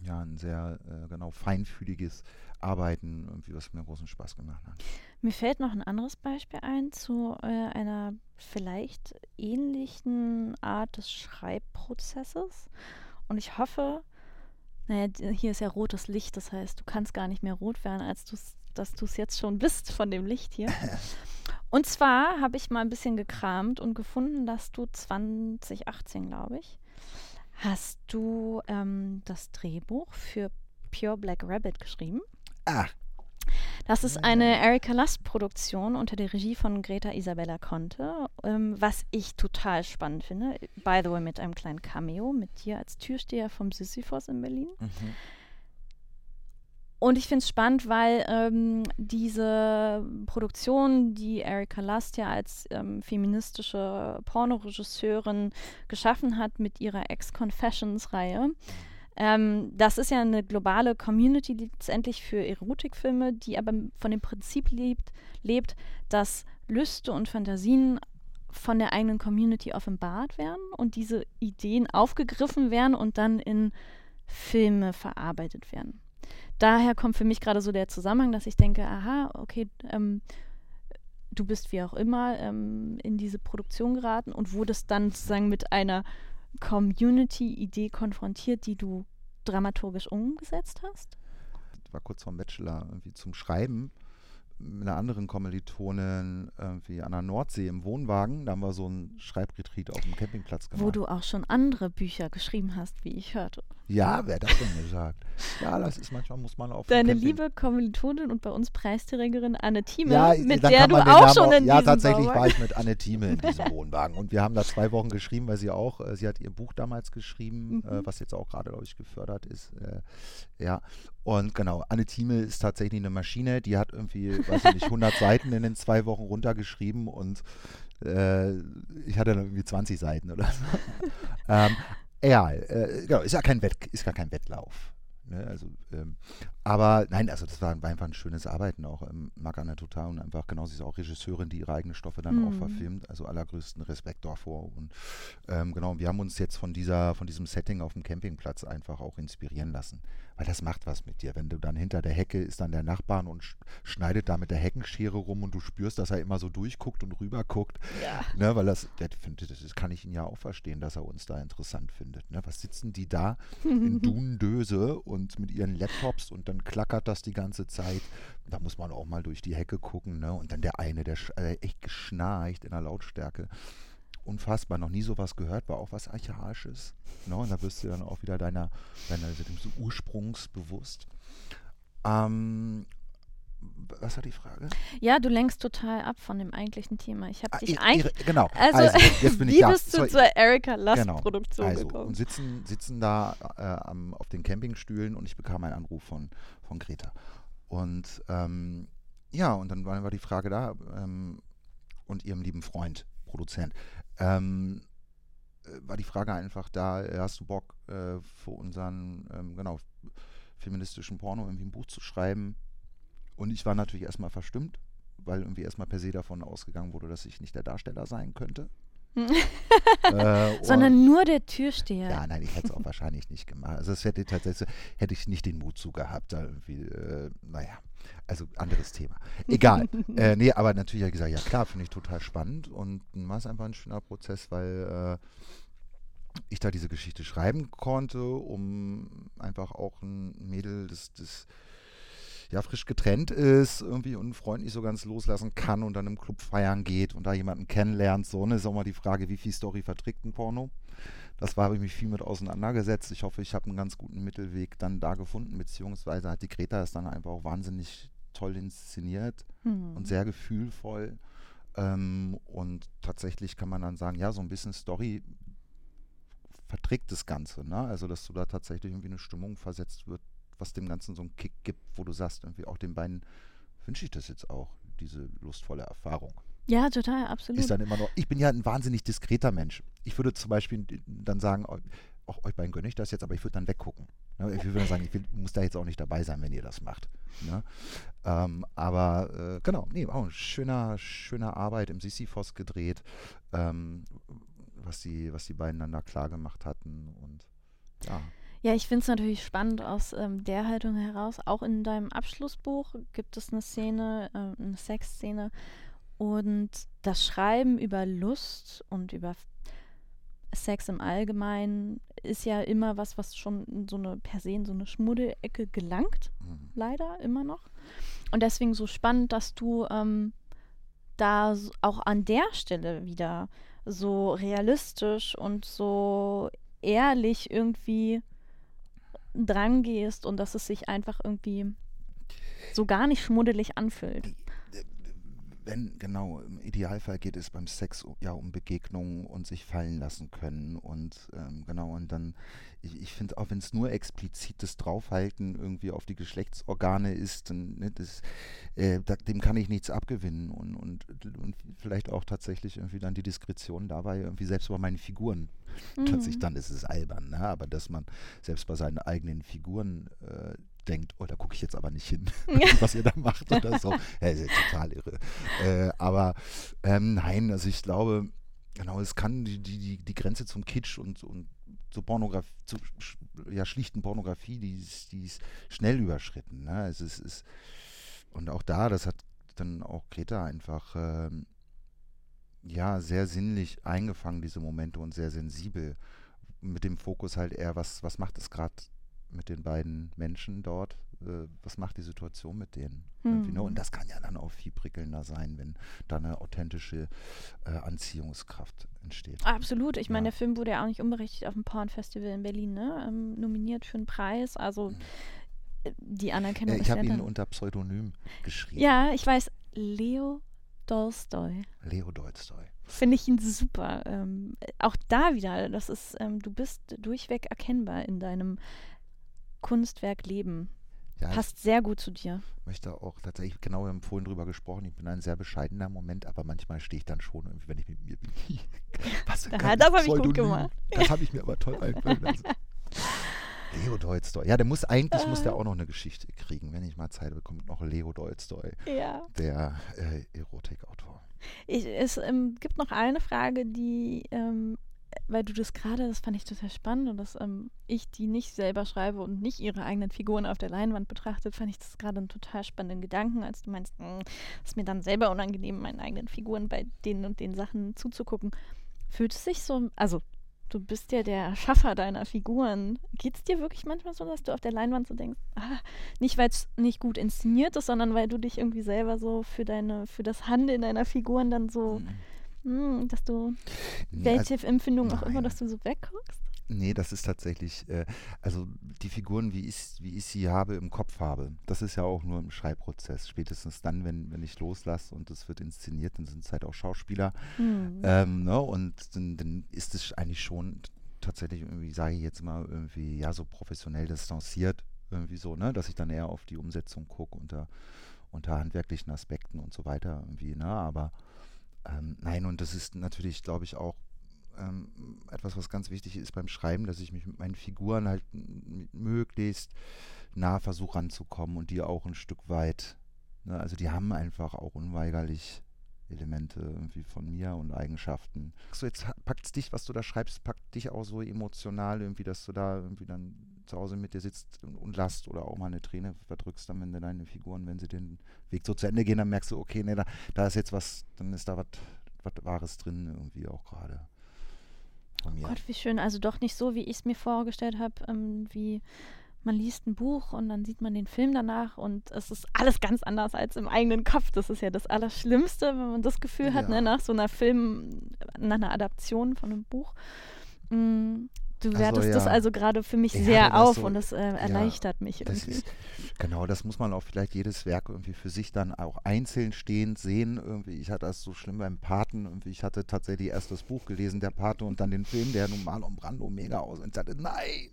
S3: ja, ein sehr äh, genau feinfühliges Arbeiten, irgendwie, was mir großen Spaß gemacht hat.
S4: Mir fällt noch ein anderes Beispiel ein zu äh, einer vielleicht ähnlichen Art des Schreibprozesses. Und ich hoffe, naja, hier ist ja rotes Licht, das heißt, du kannst gar nicht mehr rot werden, als du es dass du es jetzt schon bist von dem Licht hier. Und zwar habe ich mal ein bisschen gekramt und gefunden, dass du 2018, glaube ich, hast du ähm, das Drehbuch für Pure Black Rabbit geschrieben.
S3: Ah.
S4: Das ist eine Erika Lust-Produktion unter der Regie von Greta Isabella Conte, ähm, was ich total spannend finde. By the way, mit einem kleinen Cameo mit dir als Türsteher vom Sisyphos in Berlin. Mhm. Und ich finde es spannend, weil ähm, diese Produktion, die Erika Lust ja als ähm, feministische Pornoregisseurin geschaffen hat mit ihrer Ex-Confessions-Reihe, ähm, das ist ja eine globale Community letztendlich für Erotikfilme, die aber von dem Prinzip lebt, lebt dass Lüste und Fantasien von der eigenen Community offenbart werden und diese Ideen aufgegriffen werden und dann in Filme verarbeitet werden daher kommt für mich gerade so der Zusammenhang, dass ich denke, aha, okay, ähm, du bist wie auch immer ähm, in diese Produktion geraten und wurdest dann sozusagen mit einer Community-Idee konfrontiert, die du dramaturgisch umgesetzt hast?
S3: Ich war kurz vorm Bachelor irgendwie zum Schreiben einer anderen Kommilitonin irgendwie an der Nordsee im Wohnwagen. Da haben wir so einen Schreibretreat auf dem Campingplatz gemacht.
S4: Wo du auch schon andere Bücher geschrieben hast, wie ich hörte.
S3: Ja, wer das denn gesagt? Ja, das ist manchmal, muss man auf
S4: Deine liebe Kommilitonin und bei uns Preisträgerin Anne Thieme, ja, mit der du auch schon in
S3: Ja, tatsächlich war ich mit Anne Thieme in diesem Wohnwagen. Und wir haben da zwei Wochen geschrieben, weil sie auch, äh, sie hat ihr Buch damals geschrieben, äh, mhm. äh, was jetzt auch gerade, glaube ich, gefördert ist. Äh, ja, und genau, Anne Thieme ist tatsächlich eine Maschine, die hat irgendwie, weiß ich nicht, 100 Seiten in den zwei Wochen runtergeschrieben und äh, ich hatte dann irgendwie 20 Seiten oder so. ähm, ja, äh, genau, ist ja kein Wett, ist gar kein Wettlauf. Ne? Also, ähm, aber nein, also das war, einfach ein schönes Arbeiten auch. Ähm, mag Anna total und einfach genau, sie ist auch Regisseurin, die ihre eigenen Stoffe dann mhm. auch verfilmt. Also allergrößten Respekt davor. Und ähm, genau, wir haben uns jetzt von dieser, von diesem Setting auf dem Campingplatz einfach auch inspirieren lassen weil das macht was mit dir. Wenn du dann hinter der Hecke ist dann der Nachbarn und schneidet da mit der Heckenschere rum und du spürst, dass er immer so durchguckt und rüberguckt. Ja. Ne, weil das, findet, das kann ich ihn ja auch verstehen, dass er uns da interessant findet. Ne? Was sitzen die da in Dunendöse und mit ihren Laptops und dann klackert das die ganze Zeit. Da muss man auch mal durch die Hecke gucken. Ne? Und dann der eine, der äh, echt geschnarcht in der Lautstärke unfassbar, noch nie sowas gehört, war auch was Archaisches. Ne? Und da wirst du dann auch wieder deiner, deiner Ursprungs. Ähm, was war die Frage?
S4: Ja, du lenkst total ab von dem eigentlichen Thema. Ich habe
S3: ah,
S4: dich eigentlich.
S3: Genau.
S4: Also, also jetzt bin ich wie da. bist du Sorry. zur Erika Last genau. Produktion also, gekommen?
S3: Und sitzen, sitzen da äh, am, auf den Campingstühlen und ich bekam einen Anruf von, von Greta. Und ähm, ja, und dann war, war die Frage da ähm, und ihrem lieben Freund, Produzent ähm, äh, war die Frage einfach da, äh, hast du Bock äh, für unseren, ähm, genau, feministischen Porno irgendwie ein Buch zu schreiben? Und ich war natürlich erstmal verstimmt, weil irgendwie erstmal per se davon ausgegangen wurde, dass ich nicht der Darsteller sein könnte.
S4: äh, Sondern nur der Türsteher.
S3: Ja, nein, ich hätte es auch wahrscheinlich nicht gemacht. Also es hätte tatsächlich hätte ich nicht den Mut zu gehabt, da irgendwie, äh, naja, also anderes Thema. Egal. äh, nee, aber natürlich habe ich gesagt, ja klar, finde ich total spannend und war es einfach ein schöner Prozess, weil äh, ich da diese Geschichte schreiben konnte, um einfach auch ein Mädel, das, das ja frisch getrennt ist, irgendwie und einen Freund nicht so ganz loslassen kann und dann im Club feiern geht und da jemanden kennenlernt. So, ne, ist auch mal die Frage, wie viel Story verträgt ein Porno? Das war, habe ich mich viel mit auseinandergesetzt. Ich hoffe, ich habe einen ganz guten Mittelweg dann da gefunden, beziehungsweise hat die Greta es dann einfach auch wahnsinnig toll inszeniert mhm. und sehr gefühlvoll. Ähm, und tatsächlich kann man dann sagen, ja, so ein bisschen Story verträgt das Ganze. Ne? Also, dass du da tatsächlich irgendwie eine Stimmung versetzt wird, was dem Ganzen so einen Kick gibt, wo du sagst, irgendwie auch den beiden wünsche ich das jetzt auch, diese lustvolle Erfahrung.
S4: Ja, total, absolut.
S3: Ist dann immer noch, ich bin ja ein wahnsinnig diskreter Mensch. Ich würde zum Beispiel dann sagen, auch euch beiden gönne ich das jetzt, aber ich würde dann weggucken. Ne? Ich würde dann sagen, ich will, muss da jetzt auch nicht dabei sein, wenn ihr das macht. Ne? Ähm, aber äh, genau, nee, auch schöner, schöner Arbeit im Sisyphos gedreht, ähm, was, die, was die beiden dann da klar gemacht hatten und ja.
S4: Ja, ich finde es natürlich spannend aus ähm, der Haltung heraus. Auch in deinem Abschlussbuch gibt es eine Szene, äh, eine Sexszene, und das Schreiben über Lust und über Sex im Allgemeinen ist ja immer was, was schon in so eine per se in so eine Schmuddelecke gelangt. Mhm. Leider immer noch. Und deswegen so spannend, dass du ähm, da auch an der Stelle wieder so realistisch und so ehrlich irgendwie dran gehst und dass es sich einfach irgendwie so gar nicht schmuddelig anfühlt
S3: wenn, genau, im Idealfall geht es beim Sex ja um Begegnungen und sich fallen lassen können. Und ähm, genau, und dann, ich, ich finde, auch wenn es nur explizites Draufhalten irgendwie auf die Geschlechtsorgane ist, dann, ne, das, äh, da, dem kann ich nichts abgewinnen. Und, und, und vielleicht auch tatsächlich irgendwie dann die Diskretion dabei, irgendwie selbst bei meinen Figuren. Mhm. Plötzlich dann ist es albern, ne? aber dass man selbst bei seinen eigenen Figuren äh, denkt, oh, da gucke ich jetzt aber nicht hin, was ihr da macht oder so. Ja, ist ja total irre. Äh, aber ähm, nein, also ich glaube, genau, es kann die, die, die Grenze zum Kitsch und, und zur Pornografie, zu ja, schlichten Pornografie, die ist, die ist schnell überschritten. Ne? Es ist, ist, und auch da, das hat dann auch Greta einfach ähm, ja sehr sinnlich eingefangen, diese Momente und sehr sensibel. Mit dem Fokus halt eher, was, was macht es gerade mit den beiden Menschen dort, äh, was macht die Situation mit denen? Mhm. Ne? Und das kann ja dann auch viel prickelnder sein, wenn da eine authentische äh, Anziehungskraft entsteht.
S4: Absolut. Ich ja. meine, der Film wurde ja auch nicht unberechtigt auf dem Porn-Festival in Berlin ne? ähm, nominiert für einen Preis. Also mhm. die Anerkennung
S3: äh, Ich habe ihn unter Pseudonym geschrieben.
S4: Ja, ich weiß. Leo Dolstoy.
S3: Leo Dolstoy.
S4: Finde ich ihn super. Ähm, auch da wieder, das ist, ähm, du bist durchweg erkennbar in deinem Kunstwerk leben. Ja, Passt sehr gut zu dir.
S3: Ich möchte auch tatsächlich, genau, wir haben vorhin drüber gesprochen, ich bin ein sehr bescheidener Moment, aber manchmal stehe ich dann schon irgendwie, wenn ich mit mir bin.
S4: Was ja, das habe ich gut gemacht.
S3: Das habe ich mir aber toll einfallen lassen. Leo Dolstoy. Ja, der muss eigentlich äh. muss der auch noch eine Geschichte kriegen, wenn ich mal Zeit bekomme, noch Leo Dolstoy.
S4: Ja.
S3: Der äh, Erotikautor.
S4: Ich, es ähm, gibt noch eine Frage, die ähm, weil du das gerade, das fand ich total spannend und dass ähm, ich, die nicht selber schreibe und nicht ihre eigenen Figuren auf der Leinwand betrachtet, fand ich das gerade einen total spannenden Gedanken, als du meinst, es ist mir dann selber unangenehm, meinen eigenen Figuren bei den und den Sachen zuzugucken. Fühlt es sich so, also du bist ja der Schaffer deiner Figuren. Geht es dir wirklich manchmal so, dass du auf der Leinwand so denkst, ah, nicht weil es nicht gut inszeniert ist, sondern weil du dich irgendwie selber so für deine, für das Handeln deiner Figuren dann so mhm hm, dass du, welche also, Empfindung auch immer, dass du so wegguckst?
S3: Nee, das ist tatsächlich, äh, also die Figuren, wie ich, wie ich sie habe, im Kopf habe, das ist ja auch nur im Schreibprozess. Spätestens dann, wenn, wenn ich loslasse und es wird inszeniert, dann sind es halt auch Schauspieler. Mhm. Ähm, ne, und dann, dann ist es eigentlich schon tatsächlich irgendwie, sage ich jetzt mal, irgendwie, ja, so professionell distanziert, irgendwie so, ne, dass ich dann eher auf die Umsetzung gucke unter, unter handwerklichen Aspekten und so weiter irgendwie, ne, aber ähm, nein, und das ist natürlich, glaube ich, auch ähm, etwas, was ganz wichtig ist beim Schreiben, dass ich mich mit meinen Figuren halt möglichst nah versuche ranzukommen und die auch ein Stück weit, ne, also die haben einfach auch unweigerlich Elemente irgendwie von mir und Eigenschaften. So, jetzt packt es dich, was du da schreibst, packt dich auch so emotional irgendwie, dass du da irgendwie dann zu Hause mit dir sitzt und, und lasst oder auch mal eine Träne verdrückst dann, wenn du deine Figuren, wenn sie den Weg so zu Ende gehen, dann merkst du, okay, nee, da, da ist jetzt was, dann ist da was Wahres drin irgendwie auch gerade.
S4: Oh Gott, wie schön. Also doch nicht so, wie ich es mir vorgestellt habe, ähm, wie man liest ein Buch und dann sieht man den Film danach und es ist alles ganz anders als im eigenen Kopf. Das ist ja das Allerschlimmste, wenn man das Gefühl hat, ne, nach so einer Film, nach einer Adaption von einem Buch. Mm, du also, wertest ja. das also gerade für mich ja, sehr auf so, und das äh, erleichtert ja, mich irgendwie.
S3: Das ist, genau, das muss man auch vielleicht jedes Werk irgendwie für sich dann auch einzeln stehend sehen. Irgendwie, ich hatte das so schlimm beim Paten. Irgendwie, ich hatte tatsächlich erst das Buch gelesen, der Pate, und dann den Film, der nun mal um Brando mega aus. Und ich dachte, nein!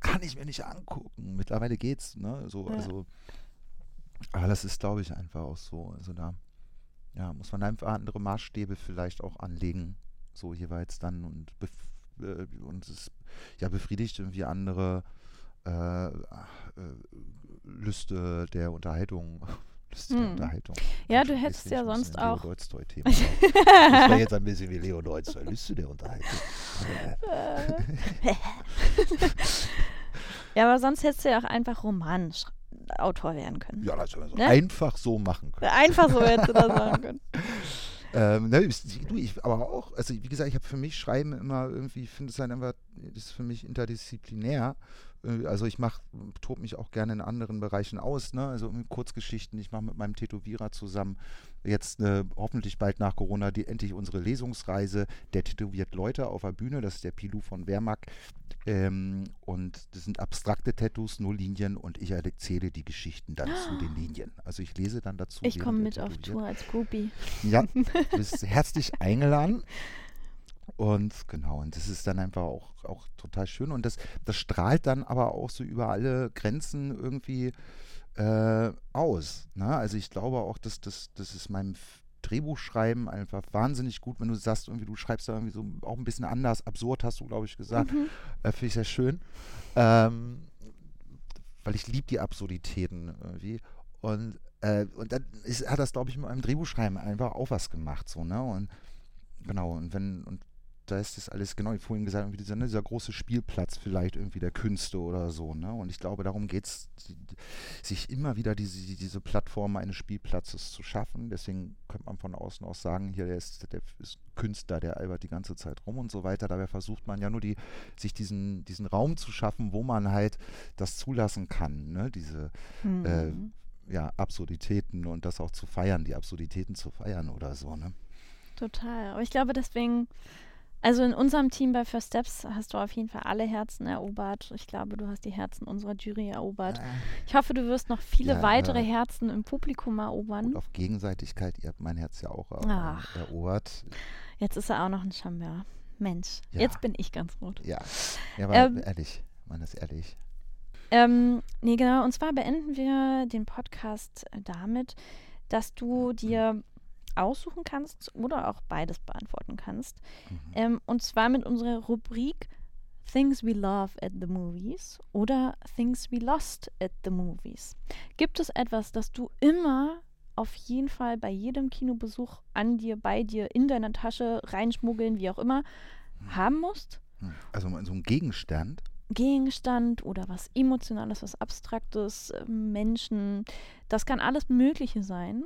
S3: Kann ich mir nicht angucken. Mittlerweile geht's, ne? So, ja. also, aber das ist, glaube ich, einfach auch so. Also da, ja, muss man einfach andere Maßstäbe vielleicht auch anlegen, so jeweils dann und, äh, und es ja befriedigt irgendwie andere äh, äh, Lüste der Unterhaltung Lust hm. Unterhaltung.
S4: Ja, du hättest ja sonst auch.
S3: Leo Dolstoy-Thema. das war jetzt ein bisschen wie Leo Dolstoy. Lüste der Unterhaltung.
S4: ja, aber sonst hättest du ja auch einfach Romanautor werden können.
S3: Ja, das wir so ne? einfach so machen können.
S4: Einfach so hättest du das machen können.
S3: Ähm, ne, du, ich, aber auch, also wie gesagt, ich habe für mich Schreiben immer irgendwie, ich finde es halt einfach, das ist für mich interdisziplinär Äh, also ich mache, tobe mich auch gerne in anderen Bereichen aus, ne? also Kurzgeschichten. Ich mache mit meinem Tätowierer zusammen jetzt äh, hoffentlich bald nach Corona die endlich unsere Lesungsreise. Der tätowiert Leute auf der Bühne, das ist der Pilou von Wehrmack. Ähm, und das sind abstrakte Tattoos, nur Linien und ich erzähle die Geschichten dann oh. zu den Linien. Also ich lese dann dazu.
S4: Ich komme mit auf Tour als Groupie.
S3: Ja, du bist herzlich eingeladen. Und genau, und das ist dann einfach auch, auch total schön. Und das, das strahlt dann aber auch so über alle Grenzen irgendwie äh, aus. Ne? Also ich glaube auch, dass das, das ist meinem Drehbuchschreiben einfach wahnsinnig gut, wenn du sagst, irgendwie, du schreibst da irgendwie so auch ein bisschen anders, absurd, hast du, glaube ich, gesagt. Mhm. Äh, Finde ich sehr schön. Ähm, weil ich liebe die Absurditäten irgendwie. Und, äh, und dann ist, hat das, glaube ich, mit meinem Drehbuchschreiben einfach auch was gemacht. So, ne? Und genau, und wenn, und da ist das alles, genau wie vorhin gesagt, irgendwie dieser, ne, dieser große Spielplatz vielleicht irgendwie der Künste oder so. Ne? Und ich glaube, darum geht es, sich immer wieder diese, diese Plattform eines Spielplatzes zu schaffen. Deswegen könnte man von außen auch sagen, hier der ist, der ist Künstler, der albert die ganze Zeit rum und so weiter. Dabei versucht man ja nur die, sich diesen, diesen Raum zu schaffen, wo man halt das zulassen kann, ne? diese mhm. äh, ja, Absurditäten und das auch zu feiern, die Absurditäten zu feiern oder so. Ne?
S4: Total. Aber ich glaube, deswegen also in unserem Team bei First Steps hast du auf jeden Fall alle Herzen erobert. Ich glaube, du hast die Herzen unserer Jury erobert. Ich hoffe, du wirst noch viele ja, weitere ja. Herzen im Publikum erobern. Und
S3: auf Gegenseitigkeit, ihr habt mein Herz ja auch
S4: Ach,
S3: erobert.
S4: Jetzt ist er auch noch ein Charmeur. Mensch, jetzt bin ich ganz rot.
S3: Ja, ja aber ähm, ehrlich, man ist ehrlich.
S4: Ähm, nee, genau. Und zwar beenden wir den Podcast damit, dass du dir aussuchen kannst oder auch beides beantworten kannst. Mhm. Ähm, und zwar mit unserer Rubrik Things We Love at the Movies oder Things We Lost at the Movies. Gibt es etwas, das du immer auf jeden Fall bei jedem Kinobesuch an dir, bei dir, in deiner Tasche reinschmuggeln, wie auch immer, mhm. haben musst?
S3: Hm. Also so ein Gegenstand?
S4: Gegenstand oder was Emotionales, was Abstraktes, äh, Menschen. Das kann alles Mögliche sein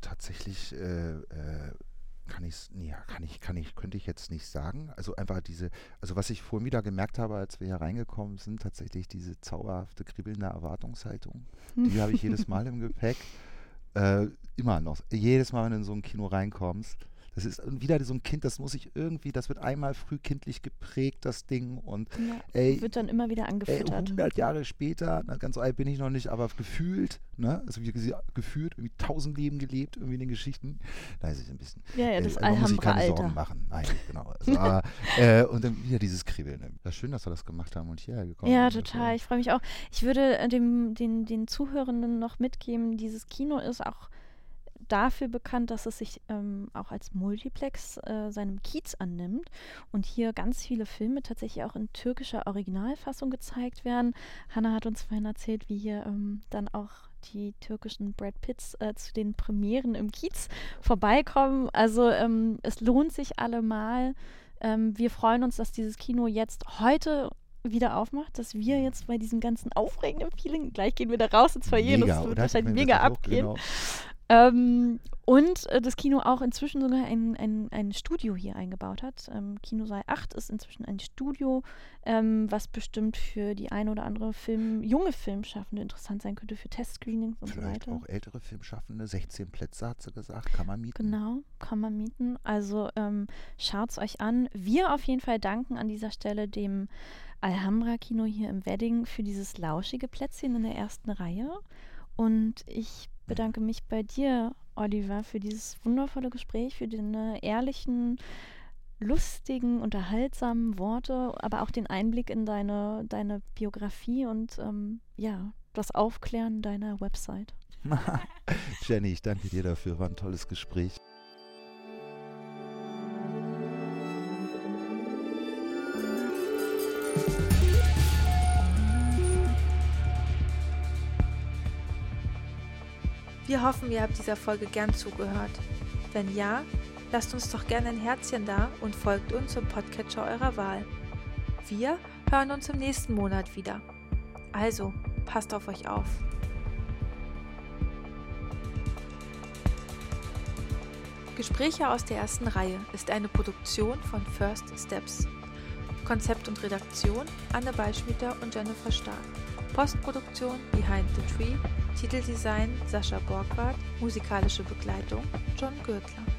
S3: tatsächlich äh, äh, kann ich nee, kann ich, kann ich, könnte ich jetzt nicht sagen. Also einfach diese, also was ich vorhin wieder gemerkt habe, als wir hier reingekommen sind, tatsächlich diese zauberhafte, kribbelnde Erwartungshaltung. Die habe ich jedes Mal im Gepäck. Äh, immer noch. Jedes Mal, wenn du in so ein Kino reinkommst, das ist wieder so ein Kind, das muss ich irgendwie, das wird einmal frühkindlich geprägt, das Ding. Und
S4: ja, ey, wird dann immer wieder angefüttert.
S3: Ey, 100 Jahre später, na, ganz so alt bin ich noch nicht, aber gefühlt, ne, also wie gefühlt, irgendwie tausend Leben gelebt, irgendwie in den Geschichten. Da ist es ein bisschen.
S4: Ja, ja, das
S3: äh, man muss sich keine Sorgen machen. Nein, genau. Also, aber, äh, und dann wieder dieses Kribbeln. Das ist schön, dass wir das gemacht haben und hierher gekommen
S4: Ja, total. Ich freue mich auch. Ich würde äh, dem, den, den Zuhörenden noch mitgeben, dieses Kino ist auch dafür bekannt, dass es sich ähm, auch als Multiplex äh, seinem Kiez annimmt und hier ganz viele Filme tatsächlich auch in türkischer Originalfassung gezeigt werden. Hanna hat uns vorhin erzählt, wie hier ähm, dann auch die türkischen Brad Pitts äh, zu den Premieren im Kiez vorbeikommen. Also ähm, es lohnt sich allemal. Ähm, wir freuen uns, dass dieses Kino jetzt heute wieder aufmacht, dass wir jetzt bei diesem ganzen aufregenden Feeling, gleich gehen wir da raus ins Foyer, das wird wahrscheinlich mega abgehen. Genau. Ähm, und äh, das Kino auch inzwischen sogar ein, ein, ein Studio hier eingebaut hat. Ähm, Kinosaal 8 ist inzwischen ein Studio, ähm, was bestimmt für die eine oder andere Film, junge Filmschaffende interessant sein könnte, für Testscreenings und
S3: Vielleicht
S4: so weiter.
S3: auch ältere Filmschaffende, 16 Plätze hat sie gesagt, kann man mieten.
S4: Genau, kann man mieten. Also ähm, schaut es euch an. Wir auf jeden Fall danken an dieser Stelle dem Alhambra Kino hier im Wedding für dieses lauschige Plätzchen in der ersten Reihe. Und ich bedanke mich bei dir, Oliver, für dieses wundervolle Gespräch, für deine ehrlichen, lustigen, unterhaltsamen Worte, aber auch den Einblick in deine, deine Biografie und ähm, ja, das Aufklären deiner Website.
S3: Jenny, ich danke dir dafür, war ein tolles Gespräch.
S1: Wir hoffen, ihr habt dieser Folge gern zugehört. Wenn ja, lasst uns doch gerne ein Herzchen da und folgt uns im Podcatcher eurer Wahl. Wir hören uns im nächsten Monat wieder. Also, passt auf euch auf. Gespräche aus der ersten Reihe ist eine Produktion von First Steps. Konzept und Redaktion Anne Beischmieter und Jennifer Stark. Postproduktion Behind the Tree, Titeldesign Sascha Borgward, musikalische Begleitung John Gürtler.